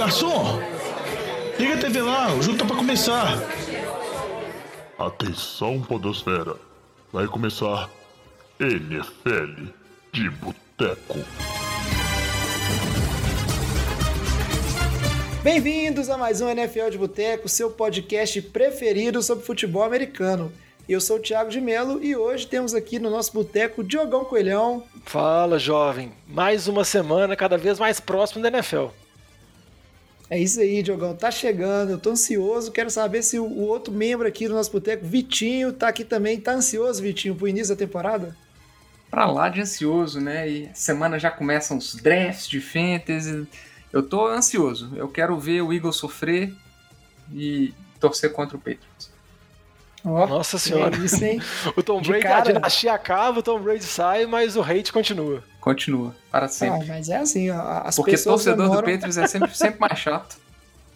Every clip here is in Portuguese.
garçom! Liga a TV lá, o jogo tá pra começar. Atenção, Podosfera. Vai começar NFL de Boteco. Bem-vindos a mais um NFL de Boteco, seu podcast preferido sobre futebol americano. Eu sou o Thiago de Melo e hoje temos aqui no nosso boteco Diogão Coelhão. Fala, jovem. Mais uma semana cada vez mais próximo da NFL. É isso aí, Diogão. Tá chegando, eu tô ansioso. Quero saber se o outro membro aqui do nosso boteco, Vitinho, tá aqui também. Tá ansioso, Vitinho, pro início da temporada? Pra lá de ansioso, né? E semana já começam os drafts de fantasy. Eu tô ansioso. Eu quero ver o Eagles sofrer e torcer contra o Patriots. Oh, Nossa senhora. É isso, hein? o Tom Brady, a dinastia acaba, o Tom Brady sai, mas o hate continua. Continua, para sempre. Ah, mas é assim, ó, as Porque pessoas torcedor demoram... do Patriots é sempre, sempre mais chato.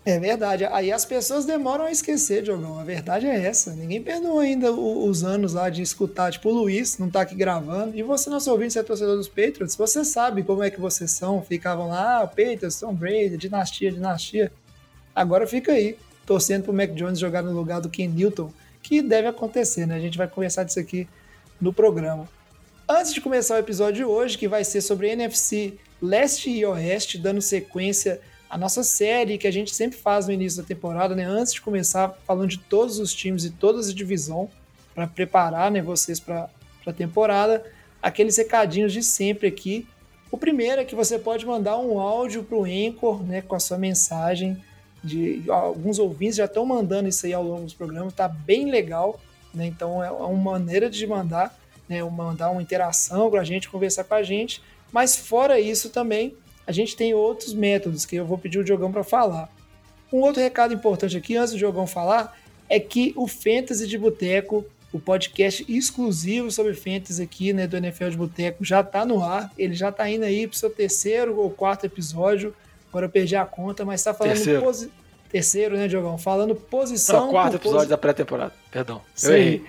É verdade. Aí as pessoas demoram a esquecer, Diogão. A verdade é essa. Ninguém perdoa ainda os anos lá de escutar. Tipo, o Luiz não tá aqui gravando. E você, nosso ouvinte, se é torcedor dos Patriots, você sabe como é que vocês são. Ficavam lá, ah, Patriots, Tom Brady, dinastia, dinastia. Agora fica aí, torcendo pro Mac Jones jogar no lugar do Ken Newton que deve acontecer, né? A gente vai conversar disso aqui no programa. Antes de começar o episódio de hoje, que vai ser sobre NFC Leste e Oeste, dando sequência à nossa série que a gente sempre faz no início da temporada, né? Antes de começar falando de todos os times e todas as divisões, para preparar né, vocês para a temporada, aqueles recadinhos de sempre aqui. O primeiro é que você pode mandar um áudio para o Anchor né, com a sua mensagem de alguns ouvintes já estão mandando isso aí ao longo dos programas, tá bem legal, né? Então é uma maneira de mandar, né? Mandar uma interação para a gente conversar com a gente. Mas fora isso também, a gente tem outros métodos que eu vou pedir o Diogão para falar. Um outro recado importante aqui, antes do Diogão falar, é que o Fantasy de Boteco, o podcast exclusivo sobre Fantasy aqui, né, do NFL de Boteco, já está no ar. Ele já está indo aí para o seu terceiro ou quarto episódio. Agora eu perdi a conta, mas tá falando. Terceiro, né, Diogão? Falando posição. Não, quarto episódio posi... da pré-temporada. Perdão. Sim. Eu errei.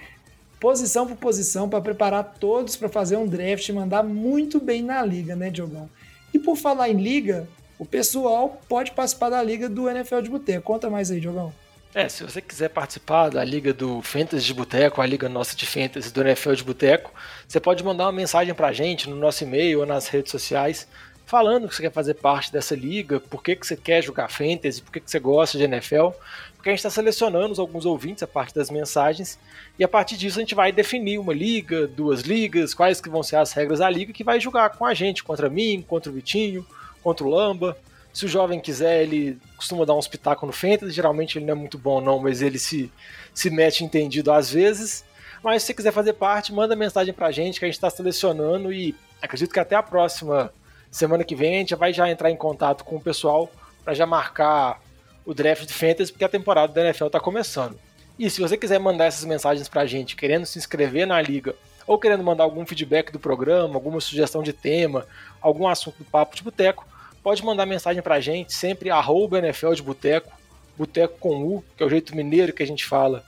Posição por posição para preparar todos para fazer um draft e mandar muito bem na liga, né, Diogão? E por falar em liga, o pessoal pode participar da liga do NFL de Boteco. Conta mais aí, Diogão. É, se você quiser participar da liga do Fantasy de Boteco, a liga nossa de Fantasy do NFL de Boteco, você pode mandar uma mensagem pra gente no nosso e-mail ou nas redes sociais falando que você quer fazer parte dessa liga, por que, que você quer jogar fantasy, por que, que você gosta de NFL, porque a gente está selecionando alguns ouvintes a partir das mensagens e a partir disso a gente vai definir uma liga, duas ligas, quais que vão ser as regras da liga que vai jogar com a gente, contra mim, contra o Vitinho, contra o Lamba. Se o jovem quiser, ele costuma dar um espetáculo no fantasy, geralmente ele não é muito bom não, mas ele se, se mete entendido às vezes. Mas se você quiser fazer parte, manda mensagem pra gente que a gente está selecionando e acredito que até a próxima Semana que vem a gente vai já entrar em contato com o pessoal para já marcar o draft de fantasy, porque a temporada da NFL está começando. E se você quiser mandar essas mensagens para a gente, querendo se inscrever na liga, ou querendo mandar algum feedback do programa, alguma sugestão de tema, algum assunto do Papo de Boteco, pode mandar mensagem para a gente, sempre arroba NFL de Boteco, Boteco com U, que é o jeito mineiro que a gente fala,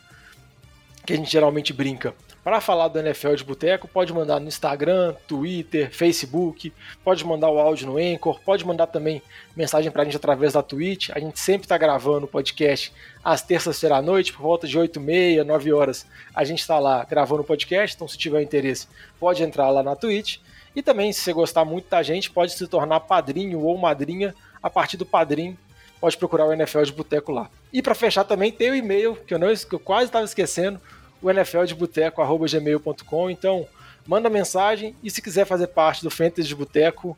que a gente geralmente brinca. Para falar do NFL de Boteco, pode mandar no Instagram, Twitter, Facebook, pode mandar o áudio no Anchor, pode mandar também mensagem para a gente através da Twitch. A gente sempre está gravando o podcast às terças-feiras à noite, por volta de 8 e meia, 9 horas. A gente está lá gravando o podcast, então se tiver interesse, pode entrar lá na Twitch. E também, se você gostar muito da gente, pode se tornar padrinho ou madrinha a partir do padrinho. Pode procurar o NFL de Boteco lá. E para fechar também, tem o e-mail, que eu, não, que eu quase estava esquecendo, o NFL de Boteco, gmail.com. Então, manda mensagem e se quiser fazer parte do Fantasy de Boteco,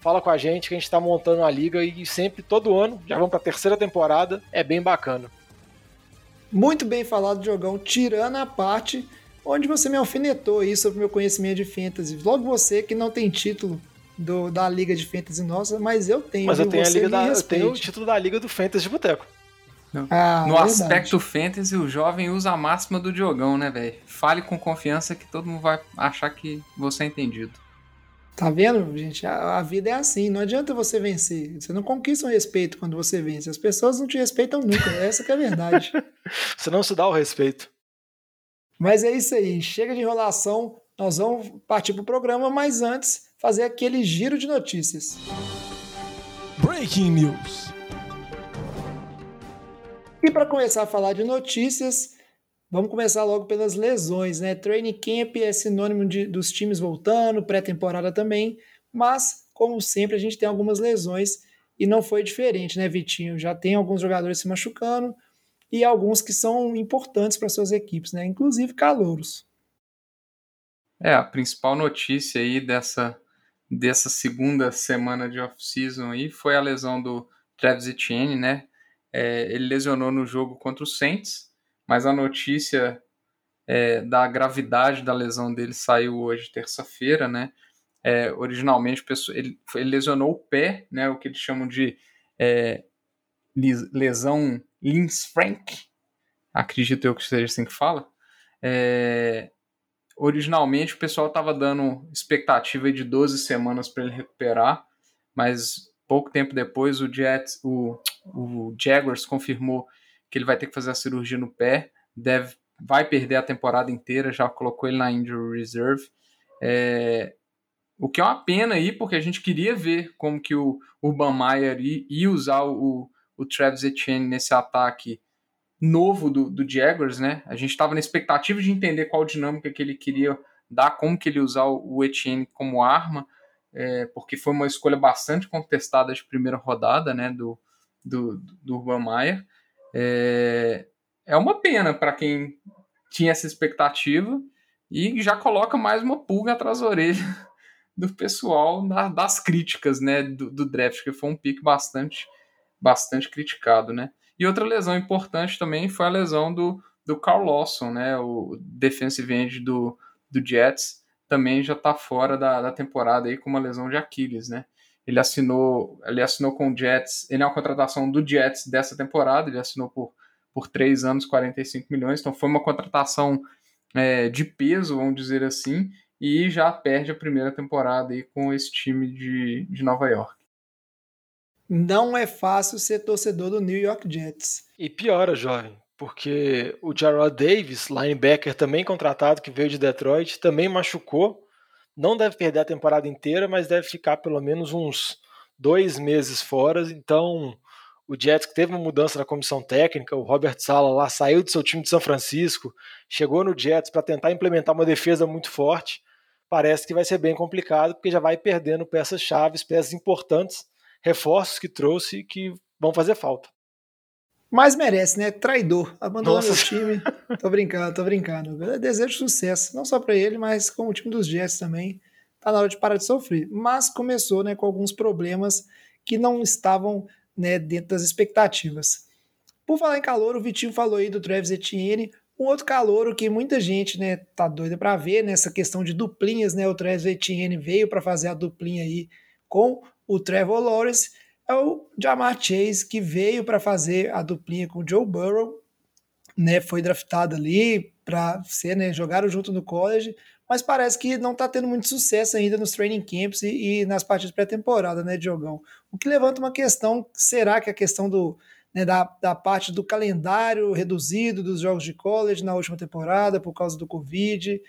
fala com a gente que a gente está montando a liga e sempre, todo ano, já vamos para a terceira temporada, é bem bacana. Muito bem falado, Jogão, tirando a parte onde você me alfinetou aí sobre o meu conhecimento de fantasy. Logo você que não tem título do, da liga de fantasy nossa, mas eu tenho. Mas eu tenho, a liga da, eu tenho o título da liga do fantasy de boteco. Ah, no verdade. aspecto fantasy, o jovem usa a máxima do Diogão, né, velho? Fale com confiança que todo mundo vai achar que você é entendido. Tá vendo, gente? A, a, vida é assim. Não adianta você vencer. Você não conquista o respeito quando você vence. As pessoas não te respeitam nunca. Essa que é a verdade. você não se dá o respeito. Mas é isso aí. Chega de enrolação. Nós vamos partir pro programa, mas antes, fazer aquele giro de notícias. Breaking News. E para começar a falar de notícias, vamos começar logo pelas lesões, né? Training camp é sinônimo de, dos times voltando, pré-temporada também, mas como sempre a gente tem algumas lesões e não foi diferente, né, Vitinho? Já tem alguns jogadores se machucando e alguns que são importantes para suas equipes, né? Inclusive calouros. É, a principal notícia aí dessa, dessa segunda semana de off-season aí foi a lesão do Travis Etienne, né? É, ele lesionou no jogo contra o Saints, mas a notícia é, da gravidade da lesão dele saiu hoje, terça-feira, né? É, originalmente ele, ele, lesionou o pé, né? O que eles chamam de é, lesão Lins Frank, acredito eu que seja assim que fala. É, originalmente o pessoal estava dando expectativa de 12 semanas para ele recuperar, mas pouco tempo depois o Jets, o, o Jaguars confirmou que ele vai ter que fazer a cirurgia no pé, deve vai perder a temporada inteira, já colocou ele na injury reserve. É, o que é uma pena aí, porque a gente queria ver como que o Urban Meyer ia, ia usar o, o Travis Etienne nesse ataque novo do, do Jaguars, né? A gente estava na expectativa de entender qual dinâmica que ele queria dar, como que ele usar o Etienne como arma, é, porque foi uma escolha bastante contestada de primeira rodada, né, do, do, do Urban Meyer. É, é uma pena para quem tinha essa expectativa e já coloca mais uma pulga atrás da orelha do pessoal na, das críticas, né, do, do draft, que foi um pique bastante, bastante criticado, né. E outra lesão importante também foi a lesão do, do Carl Lawson, né, o defensive end do, do Jets, também já está fora da, da temporada aí com uma lesão de Aquiles, né. Ele assinou, ele assinou com o Jets, ele é uma contratação do Jets dessa temporada, ele assinou por, por 3 anos, 45 milhões, então foi uma contratação é, de peso, vamos dizer assim, e já perde a primeira temporada aí com esse time de, de Nova York. Não é fácil ser torcedor do New York Jets. E piora, jovem, porque o Jarrod Davis, linebacker também contratado, que veio de Detroit, também machucou. Não deve perder a temporada inteira, mas deve ficar pelo menos uns dois meses fora. Então, o Jets que teve uma mudança na comissão técnica, o Robert Sala lá saiu do seu time de São Francisco, chegou no Jets para tentar implementar uma defesa muito forte. Parece que vai ser bem complicado, porque já vai perdendo peças chaves, peças importantes reforços que trouxe que vão fazer falta. Mas merece, né? Traidor. Abandonou o time. Tô brincando, tô brincando. Eu desejo sucesso, não só para ele, mas com o time dos Jets também. Tá na hora de parar de sofrer. Mas começou, né, com alguns problemas que não estavam, né, dentro das expectativas. Por falar em calor, o Vitinho falou aí do Travis Etienne, um outro calor que muita gente, né, tá doida para ver nessa questão de duplinhas, né? O Travis Etienne veio para fazer a duplinha aí com o Trevor Lawrence é o Jamar Chase, que veio para fazer a duplinha com o Joe Burrow, né, foi draftado ali para ser, né, jogaram junto no college, mas parece que não está tendo muito sucesso ainda nos training camps e, e nas partidas pré-temporada, né, Diogão? O que levanta uma questão, será que a questão do, né, da, da parte do calendário reduzido dos jogos de college na última temporada por causa do Covid,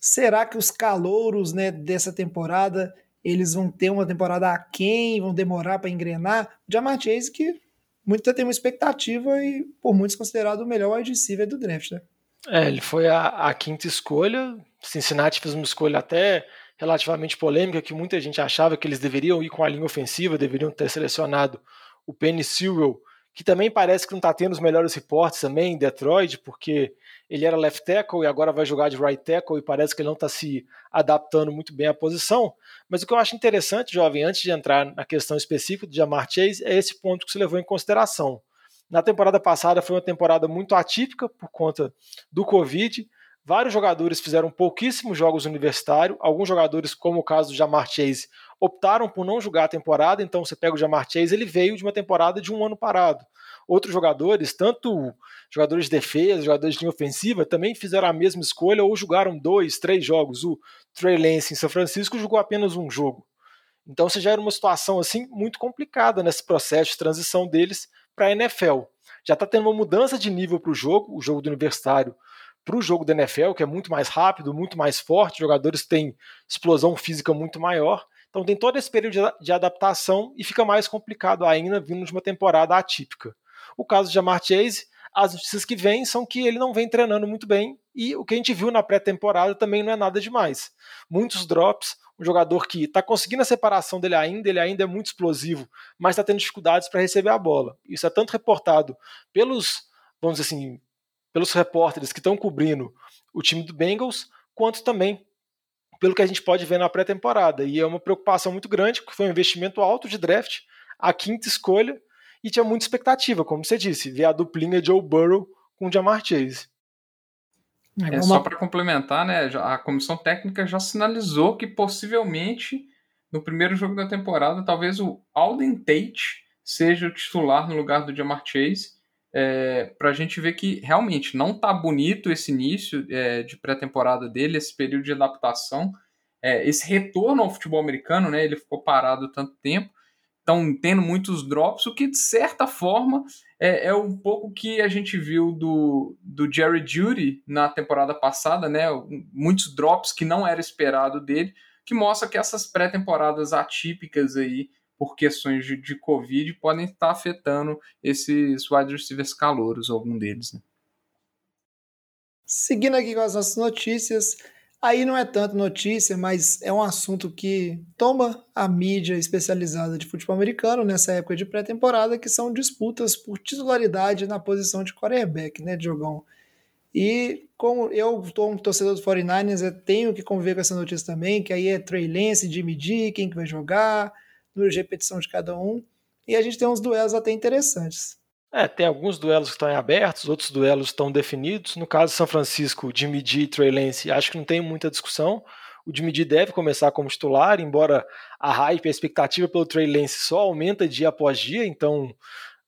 será que os calouros, né, dessa temporada eles vão ter uma temporada aquém, vão demorar para engrenar. O Jamar Chase, que muita tem uma expectativa e por muitos considerado o melhor wide receiver do draft, né? É, ele foi a, a, quinta escolha. Cincinnati fez uma escolha até relativamente polêmica, que muita gente achava que eles deveriam ir com a linha ofensiva, deveriam ter selecionado o Penny Sewell, que também parece que não está tendo os melhores reportes também em Detroit, porque ele era left tackle e agora vai jogar de right tackle e parece que ele não está se adaptando muito bem à posição. Mas o que eu acho interessante, jovem, antes de entrar na questão específica do Jamar Chase, é esse ponto que se levou em consideração. Na temporada passada foi uma temporada muito atípica por conta do Covid. Vários jogadores fizeram pouquíssimos jogos universitários. Alguns jogadores, como o caso do Jamar Chase, optaram por não jogar a temporada. Então você pega o Jamar Chase, ele veio de uma temporada de um ano parado outros jogadores, tanto jogadores de defesa, jogadores de linha ofensiva, também fizeram a mesma escolha ou jogaram dois, três jogos. O Trey Lance em São Francisco jogou apenas um jogo. Então você já era uma situação assim muito complicada nesse processo de transição deles para a NFL. Já está tendo uma mudança de nível para o jogo, o jogo do universitário para o jogo da NFL, que é muito mais rápido, muito mais forte, jogadores têm explosão física muito maior. Então tem todo esse período de adaptação e fica mais complicado ainda vindo de uma temporada atípica. O caso de Jamar Chase, as notícias que vêm são que ele não vem treinando muito bem e o que a gente viu na pré-temporada também não é nada demais. Muitos drops, um jogador que está conseguindo a separação dele ainda, ele ainda é muito explosivo, mas está tendo dificuldades para receber a bola. Isso é tanto reportado pelos, vamos dizer assim, pelos repórteres que estão cobrindo o time do Bengals, quanto também pelo que a gente pode ver na pré-temporada. E é uma preocupação muito grande, porque foi um investimento alto de draft, a quinta escolha, e tinha muita expectativa, como você disse, ver a duplinha Joe Burrow com Jamar Chase. É, é só para complementar, né? A comissão técnica já sinalizou que possivelmente no primeiro jogo da temporada, talvez o Alden Tate seja o titular no lugar do Jamar Chase. É, para a gente ver que realmente não tá bonito esse início é, de pré-temporada dele, esse período de adaptação, é, esse retorno ao futebol americano, né? Ele ficou parado tanto tempo estão tendo muitos drops, o que de certa forma é, é, um pouco que a gente viu do, do Jerry Judy na temporada passada, né? Muitos drops que não era esperado dele, que mostra que essas pré-temporadas atípicas aí por questões de, de Covid podem estar afetando esses wide receivers calouros, algum deles. Né? Seguindo aqui com as nossas notícias, Aí não é tanto notícia, mas é um assunto que toma a mídia especializada de futebol americano nessa época de pré-temporada, que são disputas por titularidade na posição de quarterback, né, Diogão? E como eu estou um torcedor do 49ers, eu tenho que conviver com essa notícia também, que aí é Trey Lance, Jimmy G, quem que vai jogar, número repetição de cada um. E a gente tem uns duelos até interessantes. É, tem alguns duelos que estão em abertos, outros duelos estão definidos. No caso de São Francisco, Jimmy G e Trey Lance, acho que não tem muita discussão. O Jimmy G deve começar como titular, embora a hype, a expectativa pelo Trey Lance só aumenta dia após dia, então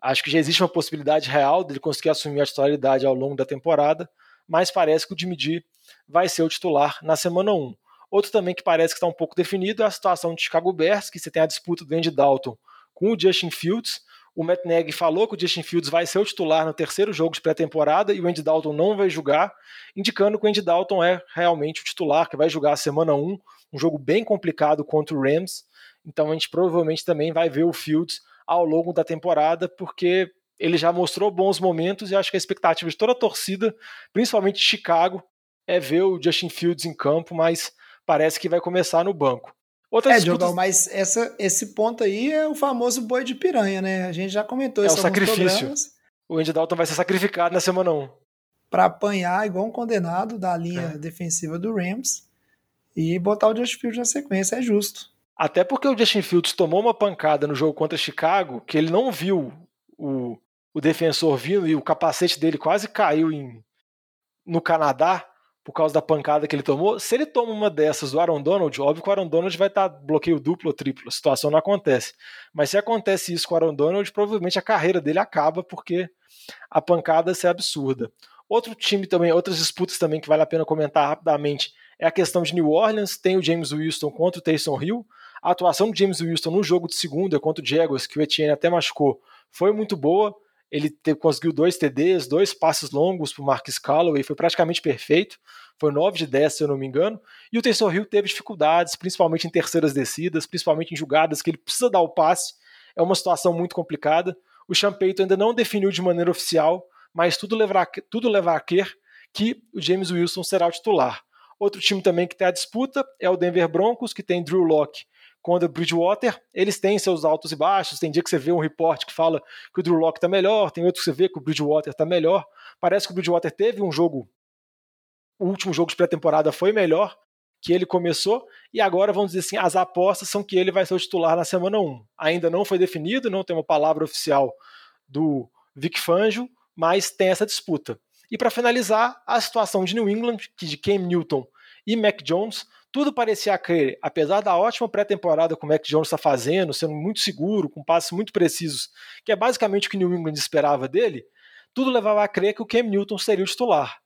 acho que já existe uma possibilidade real dele conseguir assumir a titularidade ao longo da temporada, mas parece que o Jimmy G vai ser o titular na semana 1. Outro também que parece que está um pouco definido é a situação de Chicago Bears, que você tem a disputa do Andy Dalton com o Justin Fields, o Matt Nagy falou que o Justin Fields vai ser o titular no terceiro jogo de pré-temporada e o Andy Dalton não vai jogar, indicando que o Andy Dalton é realmente o titular, que vai jogar a semana 1, um jogo bem complicado contra o Rams. Então a gente provavelmente também vai ver o Fields ao longo da temporada, porque ele já mostrou bons momentos e acho que a expectativa de toda a torcida, principalmente de Chicago, é ver o Justin Fields em campo, mas parece que vai começar no banco. Outras é, disputas... Diogão, mas essa, esse ponto aí é o famoso boi de piranha, né? A gente já comentou é isso o sacrifício. O Andy Dalton vai ser sacrificado na semana 1. Para apanhar igual um condenado da linha é. defensiva do Rams e botar o Justin Fields na sequência, é justo. Até porque o Justin Fields tomou uma pancada no jogo contra Chicago que ele não viu o, o defensor vindo e o capacete dele quase caiu em, no Canadá por causa da pancada que ele tomou. Se ele toma uma dessas do Aaron Donald, óbvio que o Aaron Donald vai estar bloqueio duplo ou triplo, a situação não acontece. Mas se acontece isso com o Aaron Donald, provavelmente a carreira dele acaba porque a pancada é absurda. Outro time também, outras disputas também que vale a pena comentar rapidamente é a questão de New Orleans, tem o James Wilson contra o Taysom Hill. A atuação do James Wilson no jogo de segunda contra o Jaguars, que o Etienne até machucou, foi muito boa. Ele te, conseguiu dois TDs, dois passes longos para o Marcus Callaway, foi praticamente perfeito. Foi 9 de 10, se eu não me engano. E o Taysom Hill teve dificuldades, principalmente em terceiras descidas, principalmente em jogadas que ele precisa dar o passe. É uma situação muito complicada. O Champeito ainda não definiu de maneira oficial, mas tudo leva, tudo leva a crer que o James Wilson será o titular. Outro time também que tem a disputa é o Denver Broncos, que tem Drew Locke contra o Bridgewater, eles têm seus altos e baixos. Tem dia que você vê um report que fala que o Drew Locke está melhor, tem outro que você vê que o Bridgewater está melhor. Parece que o Bridgewater teve um jogo, o último jogo de pré-temporada foi melhor que ele começou, e agora vamos dizer assim, as apostas são que ele vai ser o titular na semana 1. Ainda não foi definido, não tem uma palavra oficial do Vic Fangio, mas tem essa disputa. E para finalizar, a situação de New England, que de Cam Newton e Mac Jones tudo parecia crer, apesar da ótima pré-temporada que o Mac Jones está fazendo, sendo muito seguro, com passes muito precisos, que é basicamente o que New England esperava dele, tudo levava a crer que o Cam Newton seria o titular.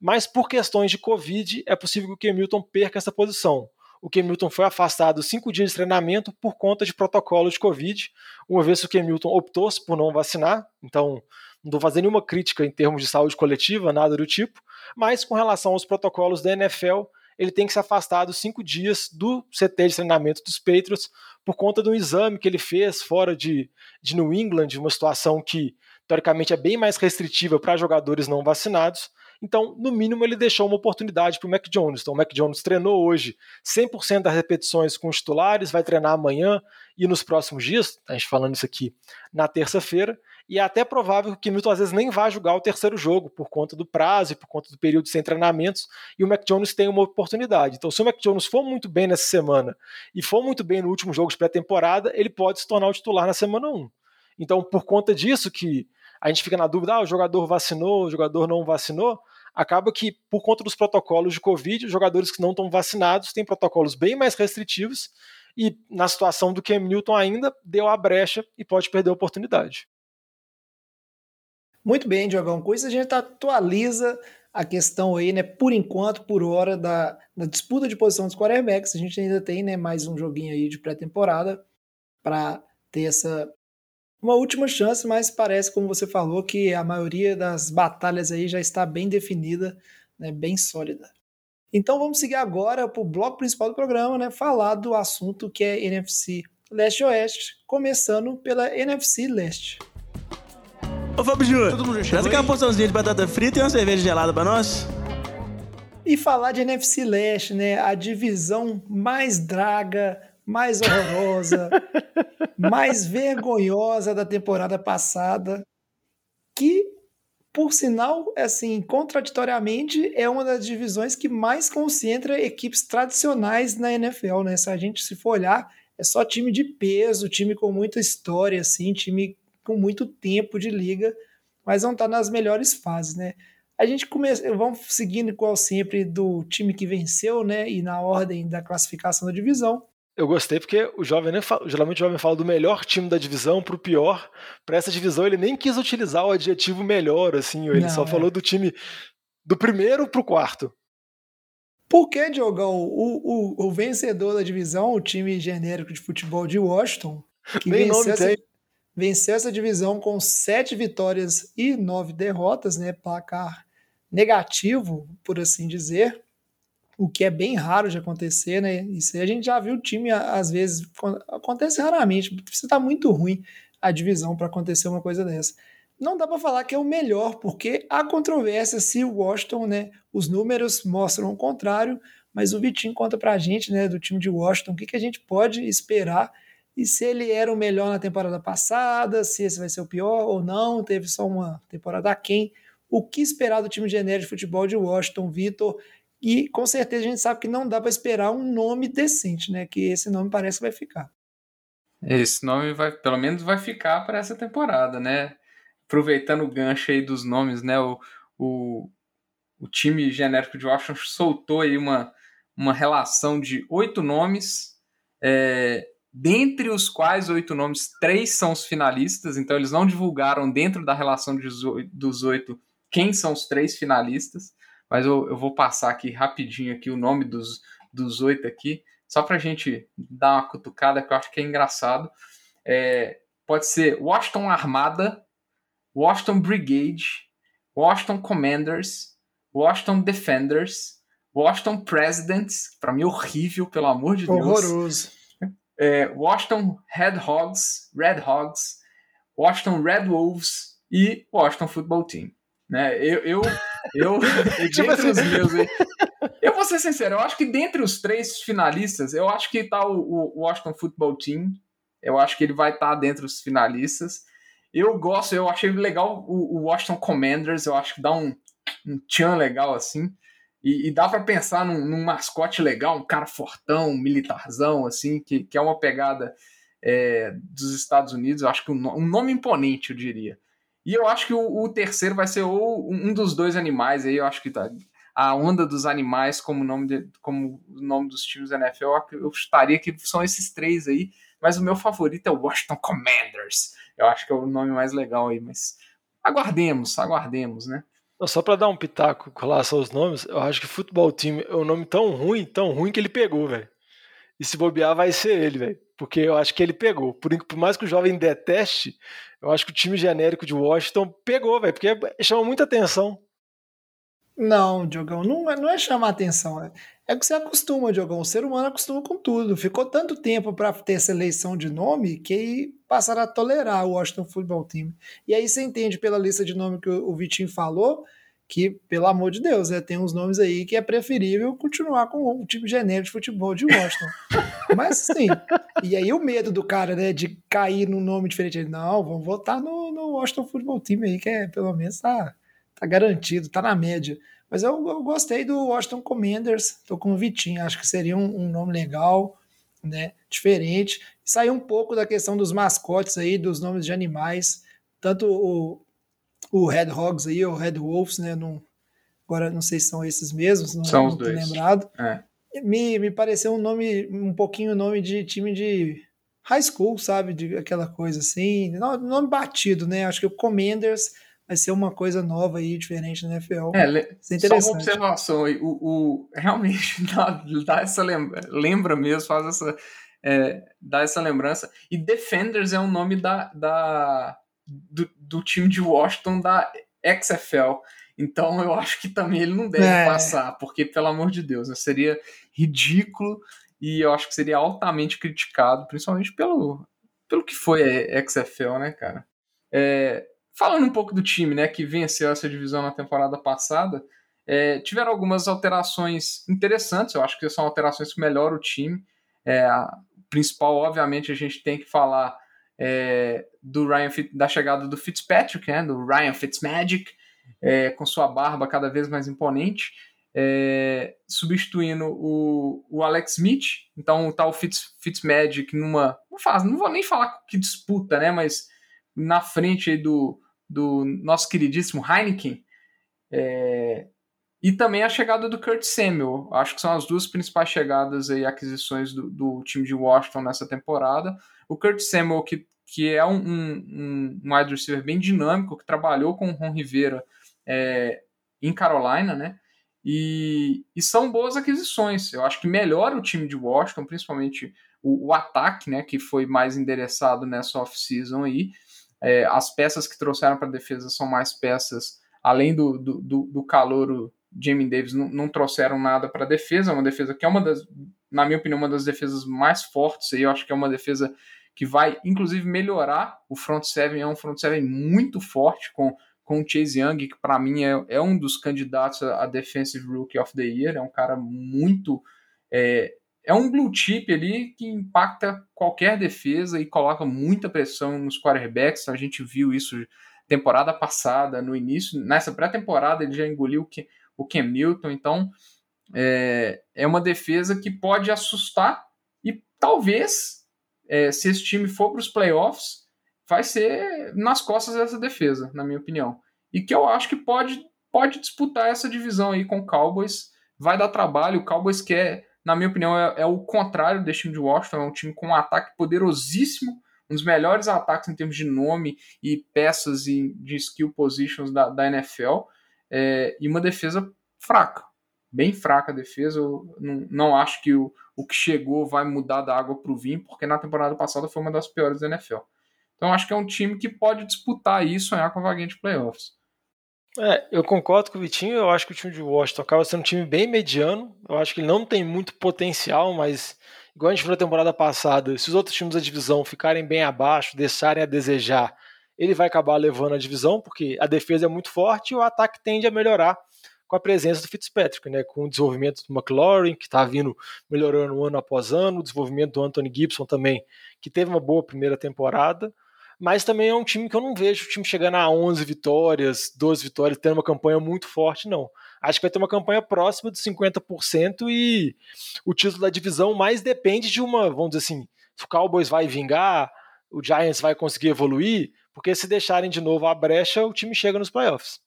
Mas por questões de Covid, é possível que o Cam Newton perca essa posição. O Cam Newton foi afastado cinco dias de treinamento por conta de protocolo de Covid, uma vez que o Cam Newton optou por não vacinar, então não estou fazendo nenhuma crítica em termos de saúde coletiva, nada do tipo, mas com relação aos protocolos da NFL, ele tem que se afastar dos cinco dias do CT de treinamento dos Patriots por conta de um exame que ele fez fora de, de New England, uma situação que teoricamente é bem mais restritiva para jogadores não vacinados. Então, no mínimo, ele deixou uma oportunidade para o Mac Jones. Então, o Mac Jones treinou hoje 100% das repetições com os titulares, vai treinar amanhã e nos próximos dias, a gente falando isso aqui na terça-feira, e é até provável que Milton às vezes nem vá jogar o terceiro jogo por conta do prazo e por conta do período sem treinamentos, e o Mac Jones tem uma oportunidade. Então, se o Mac Jones for muito bem nessa semana e for muito bem no último jogo de pré-temporada, ele pode se tornar o titular na semana 1. Então, por conta disso que a gente fica na dúvida, ah, o jogador vacinou, o jogador não vacinou, acaba que, por conta dos protocolos de Covid, os jogadores que não estão vacinados têm protocolos bem mais restritivos e, na situação do Cam Newton ainda, deu a brecha e pode perder a oportunidade. Muito bem, Diogão. Com isso a gente atualiza a questão aí, né, por enquanto, por hora, da, da disputa de posição dos quarterbacks. A gente ainda tem né, mais um joguinho aí de pré-temporada para ter essa uma última chance, mas parece, como você falou, que a maioria das batalhas aí já está bem definida, né, bem sólida. Então vamos seguir agora para o bloco principal do programa, né, falar do assunto que é NFC Leste-Oeste, começando pela NFC Leste. Ô Fábio Júnior, traz aquela porçãozinha de batata frita e uma cerveja gelada para nós. E falar de NFC Leste, né, a divisão mais draga, mais horrorosa, mais vergonhosa da temporada passada, que, por sinal, assim, contraditoriamente, é uma das divisões que mais concentra equipes tradicionais na NFL, né? Se a gente se for olhar, é só time de peso, time com muita história, assim, time com muito tempo de liga, mas não está nas melhores fases, né? A gente começa, vamos seguindo igual sempre do time que venceu, né? E na ordem da classificação da divisão. Eu gostei porque o jovem nem fala, geralmente o jovem fala do melhor time da divisão para o pior. Para essa divisão ele nem quis utilizar o adjetivo melhor, assim, ele Não, só é. falou do time do primeiro para o quarto. Por que, Diogão, o, o, o, vencedor da divisão, o time genérico de futebol de Washington, que venceu essa, venceu essa divisão com sete vitórias e nove derrotas, né? Placar negativo, por assim dizer o que é bem raro de acontecer, né? Isso a gente já viu o time, às vezes, acontece raramente, precisa estar muito ruim a divisão para acontecer uma coisa dessa. Não dá para falar que é o melhor, porque há controvérsia se o Washington, né? Os números mostram o contrário, mas o Vitinho conta para a gente, né, do time de Washington, o que, que a gente pode esperar e se ele era o melhor na temporada passada, se esse vai ser o pior ou não, teve só uma temporada a quem. O que esperar do time genérico de futebol de Washington, Vitor? E com certeza a gente sabe que não dá para esperar um nome decente, né? Que esse nome parece que vai ficar. Esse nome vai, pelo menos vai ficar para essa temporada, né? Aproveitando o gancho aí dos nomes, né? O, o, o time genérico de Washington soltou aí uma, uma relação de oito nomes, é, dentre os quais oito nomes, três são os finalistas, então eles não divulgaram dentro da relação dos oito quem são os três finalistas mas eu, eu vou passar aqui rapidinho aqui o nome dos, dos oito aqui, só para a gente dar uma cutucada, que eu acho que é engraçado. É, pode ser Washington Armada, Washington Brigade, Washington Commanders, Washington Defenders, Washington Presidents, para mim é horrível, pelo amor de Deus. Horroroso. É, Washington Red Hogs, Red Hogs, Washington Red Wolves e Washington Football Team. Né? Eu, eu, eu tipo dentre os meus, eu vou ser sincero, eu acho que dentre os três finalistas, eu acho que tá o, o Washington Football Team, eu acho que ele vai estar tá dentro dos finalistas. Eu gosto, eu achei legal o, o Washington Commanders, eu acho que dá um, um tchan legal assim. E, e dá para pensar num, num, mascote legal, um cara fortão, militarzão, assim, que, que é uma pegada é, dos Estados Unidos. Eu acho que um, um nome imponente, eu diria. E eu acho que o, o, terceiro vai ser ou um dos dois animais aí, eu acho que tá. A onda dos animais como nome, de, como o nome dos times da NFL, eu estaria que são esses três aí, mas o meu favorito é o Washington Commanders. Eu acho que é o nome mais legal aí, mas aguardemos, aguardemos, né? Só para dar um pitaco com relação aos nomes, eu acho que futebol time é um nome tão ruim, tão ruim que ele pegou, velho. E se bobear, vai ser ele, velho. Porque eu acho que ele pegou. Por, por mais que o jovem deteste, eu acho que o time genérico de Washington pegou, velho, porque chama muita atenção. Não, Diogão, não, é, não é chamar atenção. É, é que você acostuma, Diogão. O ser humano acostuma com tudo. Ficou tanto tempo para ter essa eleição de nome que passaram a tolerar o Washington Football Team. E aí você entende pela lista de nome que o Vitinho falou que, pelo amor de Deus, né, tem uns nomes aí que é preferível continuar com o time genérico de futebol de Washington. Mas sim, e aí o medo do cara, né, de cair num nome diferente. Ele, não, vamos votar no, no Washington Football Team aí, que é, pelo menos tá, tá garantido, tá na média. Mas eu, eu gostei do Washington Commanders, tô com o Vitinho, acho que seria um, um nome legal, né, diferente. Sair um pouco da questão dos mascotes aí, dos nomes de animais, tanto o, o Red Hogs aí, ou Red Wolves, né? Não, agora não sei se são esses mesmos, não, são não os dois. lembrado. É. Me, me pareceu um nome, um pouquinho nome de time de high school, sabe? De aquela coisa assim. Nome batido, né? Acho que o Commanders vai ser uma coisa nova aí, diferente na NFL. É, le... só uma observação aí. O, o, realmente dá, dá essa lembra, lembra mesmo, faz essa. É, dá essa lembrança. E Defenders é o nome da, da, do, do time de Washington da XFL. Então eu acho que também ele não deve é. passar, porque, pelo amor de Deus, né, seria ridículo e eu acho que seria altamente criticado, principalmente pelo, pelo que foi a XFL, né, cara? É, falando um pouco do time, né, que venceu essa divisão na temporada passada, é, tiveram algumas alterações interessantes, eu acho que são alterações que melhoram o time. É, a principal, obviamente, a gente tem que falar é, do Ryan da chegada do Fitzpatrick, né, do Ryan Fitzmagic, é, com sua barba cada vez mais imponente, é, substituindo o, o Alex Smith. Então o tal Fitz, Fitzmagic numa. Não, faz, não vou nem falar que disputa, né? Mas na frente do, do nosso queridíssimo Heineken. É, e também a chegada do Kurt Samuel. Acho que são as duas principais chegadas e aquisições do, do time de Washington nessa temporada. O Kurt Samuel, que que é um, um, um wide receiver bem dinâmico, que trabalhou com o Ron Rivera é, em Carolina, né? E, e, são boas aquisições. Eu acho que melhora o time de Washington, principalmente o, o ataque, né? Que foi mais endereçado nessa off-season aí. É, as peças que trouxeram para a defesa são mais peças, além do, do, do, do Jamie Davis não, não trouxeram nada para a defesa. Uma defesa que é uma das, na minha opinião, uma das defesas mais fortes. Aí eu acho que é uma defesa que vai inclusive melhorar. O front seven é um front seven muito forte com, com o Chase Young, que para mim é, é um dos candidatos a, Defensive Rookie of the Year. É um cara muito. É, é um blue chip ali que impacta qualquer defesa e coloca muita pressão nos quarterbacks. A gente viu isso temporada passada, no início, nessa pré-temporada ele já engoliu o Cam Newton, então é, é uma defesa que pode assustar e talvez é, se esse time for para os playoffs, vai ser nas costas dessa defesa, na minha opinião. E que eu acho que pode, pode disputar essa divisão aí com o Cowboys. Vai dar trabalho. O Cowboys quer, na minha opinião, é, é o contrário desse time de Washington. É um time com um ataque poderosíssimo, um dos melhores ataques em termos de nome e peças e de skill positions da, da NFL. É, e uma defesa fraca bem fraca a defesa. Eu não, não acho que o, o que chegou vai mudar da água para o vinho, porque na temporada passada foi uma das piores da NFL. Então acho que é um time que pode disputar e sonhar com a vaguinha de playoffs. É, eu concordo com o Vitinho, eu acho que o time de Washington acaba sendo um time bem mediano. Eu acho que ele não tem muito potencial, mas igual a gente viu na temporada passada, se os outros times da divisão ficarem bem abaixo, deixarem a desejar, ele vai acabar levando a divisão, porque a defesa é muito forte e o ataque tende a melhorar com a presença do Fitzpatrick, né, com o desenvolvimento do McLaurin, que está vindo melhorando ano após ano, o desenvolvimento do Anthony Gibson também, que teve uma boa primeira temporada, mas também é um time que eu não vejo o time chegando a 11 vitórias, 12 vitórias, tendo uma campanha muito forte, não. Acho que vai ter uma campanha próxima de 50% e o título da divisão mais depende de uma, vamos dizer assim, se o Cowboys vai vingar, o Giants vai conseguir evoluir, porque se deixarem de novo a brecha, o time chega nos playoffs.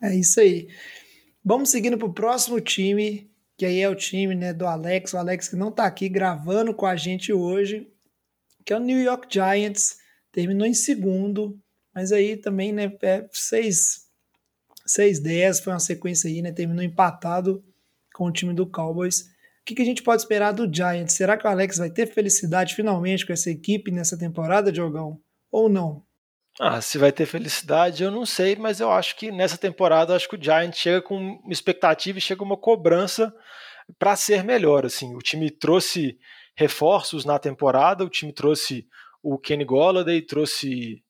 É isso aí. Vamos seguindo para o próximo time, que aí é o time né, do Alex, o Alex que não está aqui gravando com a gente hoje, que é o New York Giants. Terminou em segundo, mas aí também, né, é 6, 6-10, foi uma sequência aí, né? Terminou empatado com o time do Cowboys. O que, que a gente pode esperar do Giants? Será que o Alex vai ter felicidade finalmente com essa equipe nessa temporada, Diogão? Ou não? Ah, se vai ter felicidade, eu não sei, mas eu acho que nessa temporada acho que o Giants chega com uma expectativa e chega uma cobrança para ser melhor. Assim, o time trouxe reforços na temporada, o time trouxe o Kenny Golladay, trouxe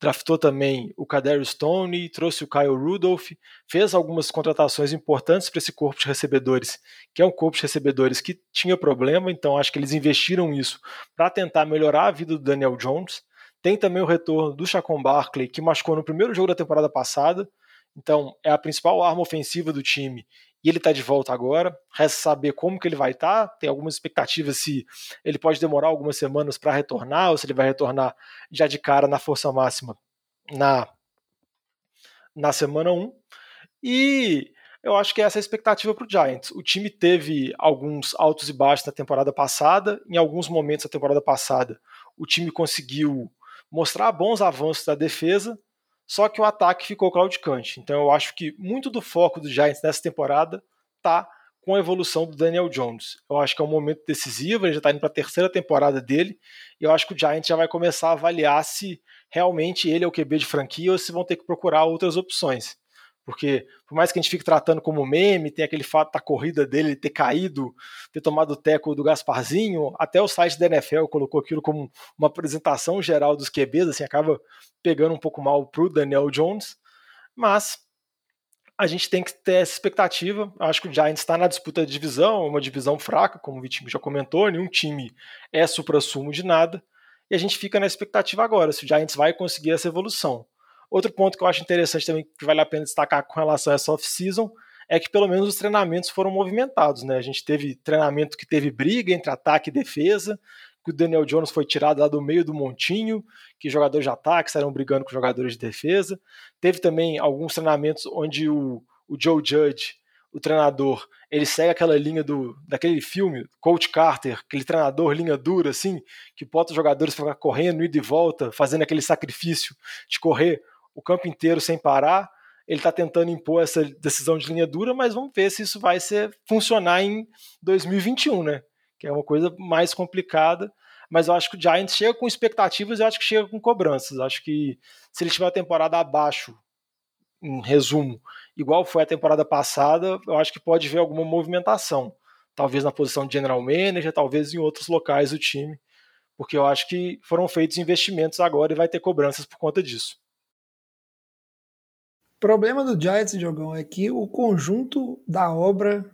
draftou também o Kadarius Stone, trouxe o Kyle Rudolph, fez algumas contratações importantes para esse corpo de recebedores, que é um corpo de recebedores que tinha problema, então acho que eles investiram isso para tentar melhorar a vida do Daniel Jones. Tem também o retorno do Chacon Barkley, que machucou no primeiro jogo da temporada passada, então é a principal arma ofensiva do time ele está de volta agora. Resta saber como que ele vai estar. Tá. Tem algumas expectativas se ele pode demorar algumas semanas para retornar ou se ele vai retornar já de cara na força máxima na, na semana 1. E eu acho que essa é a expectativa para o Giants. O time teve alguns altos e baixos na temporada passada. Em alguns momentos da temporada passada, o time conseguiu mostrar bons avanços da defesa, só que o ataque ficou claudicante. Então eu acho que muito do foco do Giants nessa temporada tá com a evolução do Daniel Jones. Eu acho que é um momento decisivo, ele já está indo para a terceira temporada dele, e eu acho que o Giants já vai começar a avaliar se realmente ele é o QB de franquia ou se vão ter que procurar outras opções. Porque, por mais que a gente fique tratando como meme, tem aquele fato da corrida dele ter caído, ter tomado o teco do Gasparzinho, até o site da NFL colocou aquilo como uma apresentação geral dos QBs, assim, acaba pegando um pouco mal pro Daniel Jones. Mas a gente tem que ter essa expectativa. Acho que o Giants está na disputa de divisão, uma divisão fraca, como o Vitinho já comentou, nenhum time é supra-sumo de nada. E a gente fica na expectativa agora, se o Giants vai conseguir essa evolução. Outro ponto que eu acho interessante também, que vale a pena destacar com relação a essa off-season, é que pelo menos os treinamentos foram movimentados. Né? A gente teve treinamento que teve briga entre ataque e defesa, que o Daniel Jones foi tirado lá do meio do montinho, que jogadores de ataque saíram brigando com jogadores de defesa. Teve também alguns treinamentos onde o, o Joe Judge, o treinador, ele segue aquela linha do daquele filme, Coach Carter, aquele treinador linha dura assim, que bota os jogadores para correndo, ida e volta, fazendo aquele sacrifício de correr o campo inteiro sem parar. Ele está tentando impor essa decisão de linha dura, mas vamos ver se isso vai ser funcionar em 2021, né? Que é uma coisa mais complicada. Mas eu acho que o Giants chega com expectativas e eu acho que chega com cobranças. Eu acho que se ele tiver a temporada abaixo, em resumo, igual foi a temporada passada, eu acho que pode ver alguma movimentação. Talvez na posição de general manager, talvez em outros locais do time, porque eu acho que foram feitos investimentos agora e vai ter cobranças por conta disso. O problema do Giants, Jogão, é que o conjunto da obra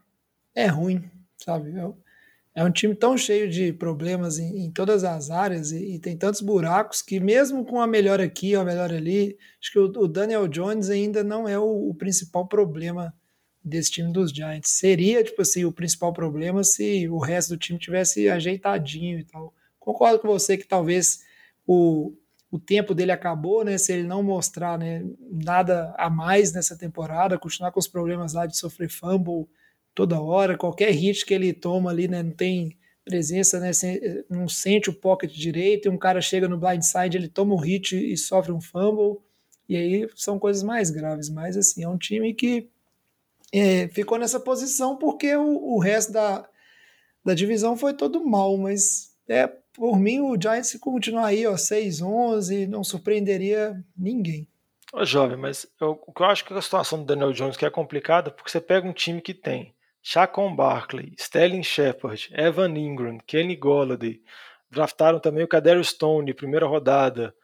é ruim, sabe? É, é um time tão cheio de problemas em, em todas as áreas e, e, tem tantos buracos que mesmo com a melhor aqui, a melhor ali, acho que o, o Daniel Jones ainda não é o, o, principal problema desse time dos Giants. Seria, tipo assim, o principal problema se o resto do time tivesse ajeitadinho e tal. Concordo com você que talvez o, o tempo dele acabou, né? Se ele não mostrar né, nada a mais nessa temporada, continuar com os problemas lá de sofrer fumble toda hora, qualquer hit que ele toma ali, né? Não tem presença, né? Não sente o pocket direito, e um cara chega no blindside, ele toma um hit e sofre um fumble, e aí são coisas mais graves. Mas assim, é um time que é, ficou nessa posição porque o, o resto da, da divisão foi todo mal, mas é por mim, o Giants continuar aí, ó, 6-11, não surpreenderia ninguém. Ô, jovem, mas eu, o que eu acho que a situação do Daniel Jones que é complicada, porque você pega um time que tem Chacon Barkley, Sterling Shepard, Evan Ingram, Kenny Golladay, draftaram também o Kadarius Stone, primeira rodada.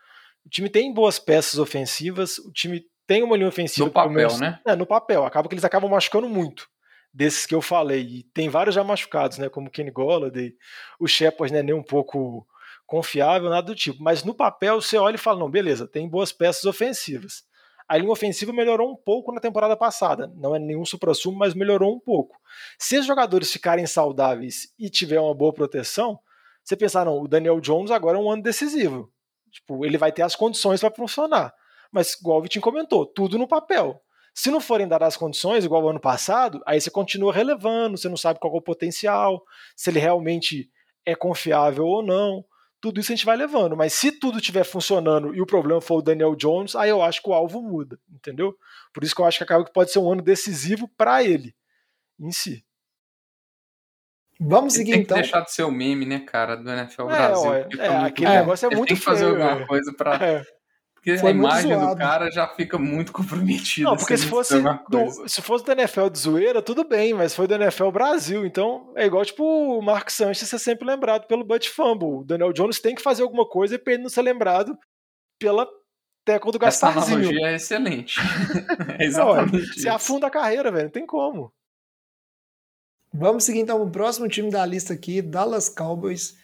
O time tem boas peças ofensivas, o time tem uma linha ofensiva. No papel, né? É, no papel. Acaba que eles acabam machucando muito desses que eu falei. E tem vários já machucados, né? Como Kenny Golladay, o Shepard, né? Nem um pouco confiável, nada do tipo. Mas no papel você olha e fala, não, beleza, tem boas peças ofensivas. A linha ofensiva melhorou um pouco na temporada passada. Não é nenhum supra-sumo, mas melhorou um pouco. Se os jogadores ficarem saudáveis e tiver uma boa proteção, você pensar, não, o Daniel Jones agora é um ano decisivo. Tipo, ele vai ter as condições para funcionar. Mas, igual o Vitinho comentou, tudo no papel. Se não forem dadas as condições, igual ao ano passado, aí você continua relevando, você não sabe qual é o potencial, se ele realmente é confiável ou não. Tudo isso a gente vai levando. Mas se tudo estiver funcionando e o problema for o Daniel Jones, aí eu acho que o alvo muda, entendeu? Por isso que eu acho que acaba que pode ser um ano decisivo para ele em si. Vamos seguir tem então. Tem que deixar de ser o meme, né, cara, do NFL é, Brasil. Ó, é, aquele negócio é muito tem que fazer feio, alguma coisa para Porque Foi a imagem do cara já fica muito comprometida. Não, porque se fosse, do, se fosse do NFL de zoeira, tudo bem, mas foi do NFL Brasil. Então é igual tipo o Mark Sanchez ser sempre lembrado pelo Butt Fumble. O Daniel Jones tem que fazer alguma coisa e ele não ser lembrado pela teco do Gasparzinho. Essa analogia é excelente. é exatamente não, Você afunda a carreira, velho. Não tem como. Vamos seguir então o próximo time da lista aqui, Dallas Cowboys,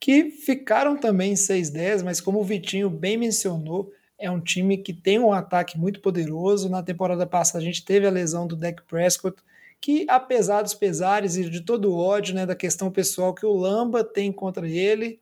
que ficaram também em 6-10, mas como o Vitinho bem mencionou, é um time que tem um ataque muito poderoso. Na temporada passada a gente teve a lesão do Dak Prescott, que apesar dos pesares e de todo o ódio, né, da questão pessoal que o Lamba tem contra ele,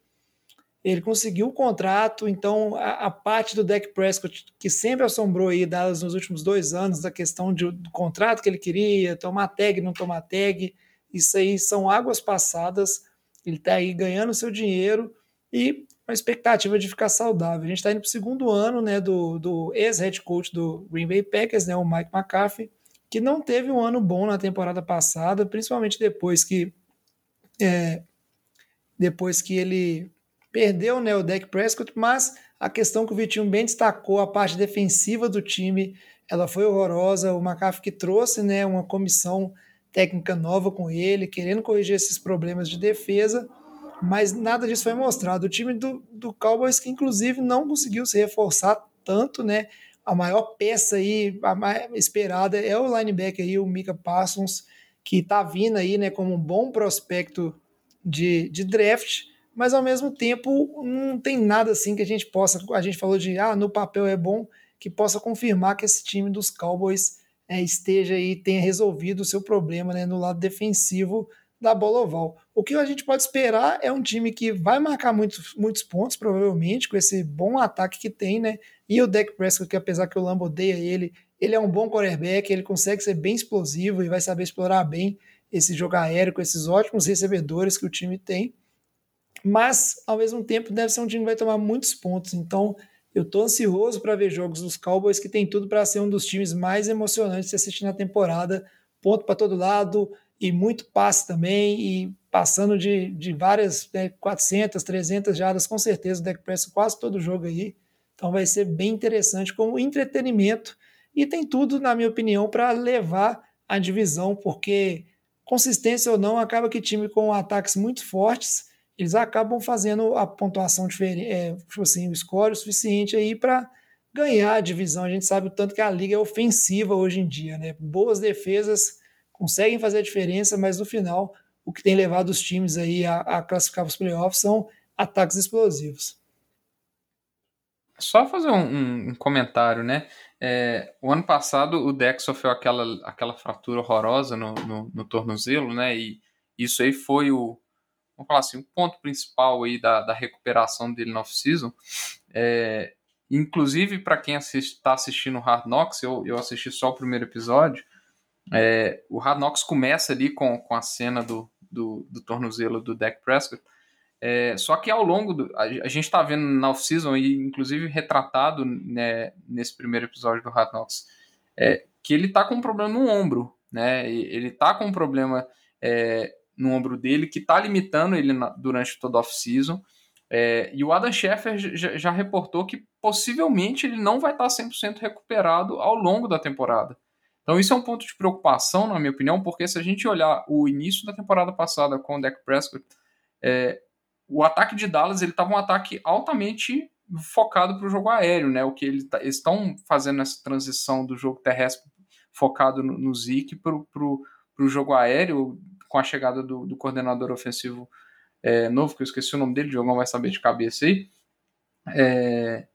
ele conseguiu o contrato, então a, a, parte do Dak Prescott, que sempre assombrou aí Dallas nos últimos dois anos, da questão de, do contrato que ele queria, tomar tag, não tomar tag, isso aí são águas passadas, ele está aí ganhando seu dinheiro e uma expectativa de ficar saudável. A gente está indo para o segundo ano né, do, do ex-head coach do Green Bay Packers, né, o Mike McCarthy, que não teve um ano bom na temporada passada, principalmente depois que é, depois que ele perdeu né, o Dak Prescott, mas a questão que o Vitinho bem destacou, a parte defensiva do time, ela foi horrorosa. O McCarthy que trouxe né, uma comissão técnica nova com ele, querendo corrigir esses problemas de defesa, mas nada disso foi mostrado. O time do, do Cowboys, que inclusive não conseguiu se reforçar tanto, né? A maior peça aí, a mais esperada é o linebacker aí, o Mika Parsons, que tá vindo aí, né, como um bom prospecto de, de draft, mas ao mesmo tempo não tem nada assim que a gente possa, a gente falou de, ah, no papel é bom, que possa confirmar que esse time dos Cowboys é, esteja aí, tenha resolvido o seu problema, né, no lado defensivo da bola oval. O que a gente pode esperar é um time que vai marcar muitos, muitos pontos, provavelmente, com esse bom ataque que tem, né? E o Dak Prescott, que apesar que o Lambo odeia ele, ele é um bom quarterback, ele consegue ser bem explosivo e vai saber explorar bem esse jogo aéreo com esses ótimos recebedores que o time tem. Mas, ao mesmo tempo, deve ser um time que vai tomar muitos pontos. Então, eu tô ansioso para ver jogos dos Cowboys, que tem tudo para ser um dos times mais emocionantes de assistir na temporada. Ponto para todo lado, e muito passe também, e passando de, de várias, né, 400, 300 jardas, com certeza, o deck press quase todo jogo aí. Então vai ser bem interessante como entretenimento, e tem tudo, na minha opinião, para levar a divisão, porque consistência ou não, acaba que time com ataques muito fortes, eles acabam fazendo a pontuação diferente, é, tipo assim, o score o suficiente aí para ganhar a divisão. A gente sabe o tanto que a liga é ofensiva hoje em dia, né? Boas defesas conseguem fazer a diferença, mas no final o que tem levado os times aí a, a classificar para os playoffs são ataques explosivos. Só fazer um, um comentário, né? É, o ano passado o Dex sofreu aquela, aquela fratura horrorosa no, no, no, tornozelo, né? E isso aí foi o, vamos falar assim, o ponto principal aí da, da recuperação dele no off-season. É, inclusive, para quem está assist, tá assistindo Hard Knocks, eu, eu assisti só o primeiro episódio, é, o Hard Knocks começa ali com, com a cena do, do, do tornozelo do Dak Prescott, é, só que ao longo do. A, a gente está vendo na off-season, e inclusive retratado né, nesse primeiro episódio do Hard Knocks, é, que ele está com um problema no ombro, né? Ele está com um problema é, no ombro dele que está limitando ele na, durante toda a off-season. É, e o Adam Scheffer já, já, reportou que possivelmente ele não vai tá estar 100% recuperado ao longo da temporada. Então isso é um ponto de preocupação, na minha opinião, porque se a gente olhar o início da temporada passada com o Dak Prescott, é, o ataque de Dallas ele estava um ataque altamente focado para o jogo aéreo, né? O que ele tá, eles estão fazendo essa transição do jogo terrestre focado no, no Zeke para o jogo aéreo com a chegada do, do coordenador ofensivo é, novo, que eu esqueci o nome dele, o Diogão vai saber de cabeça aí. É,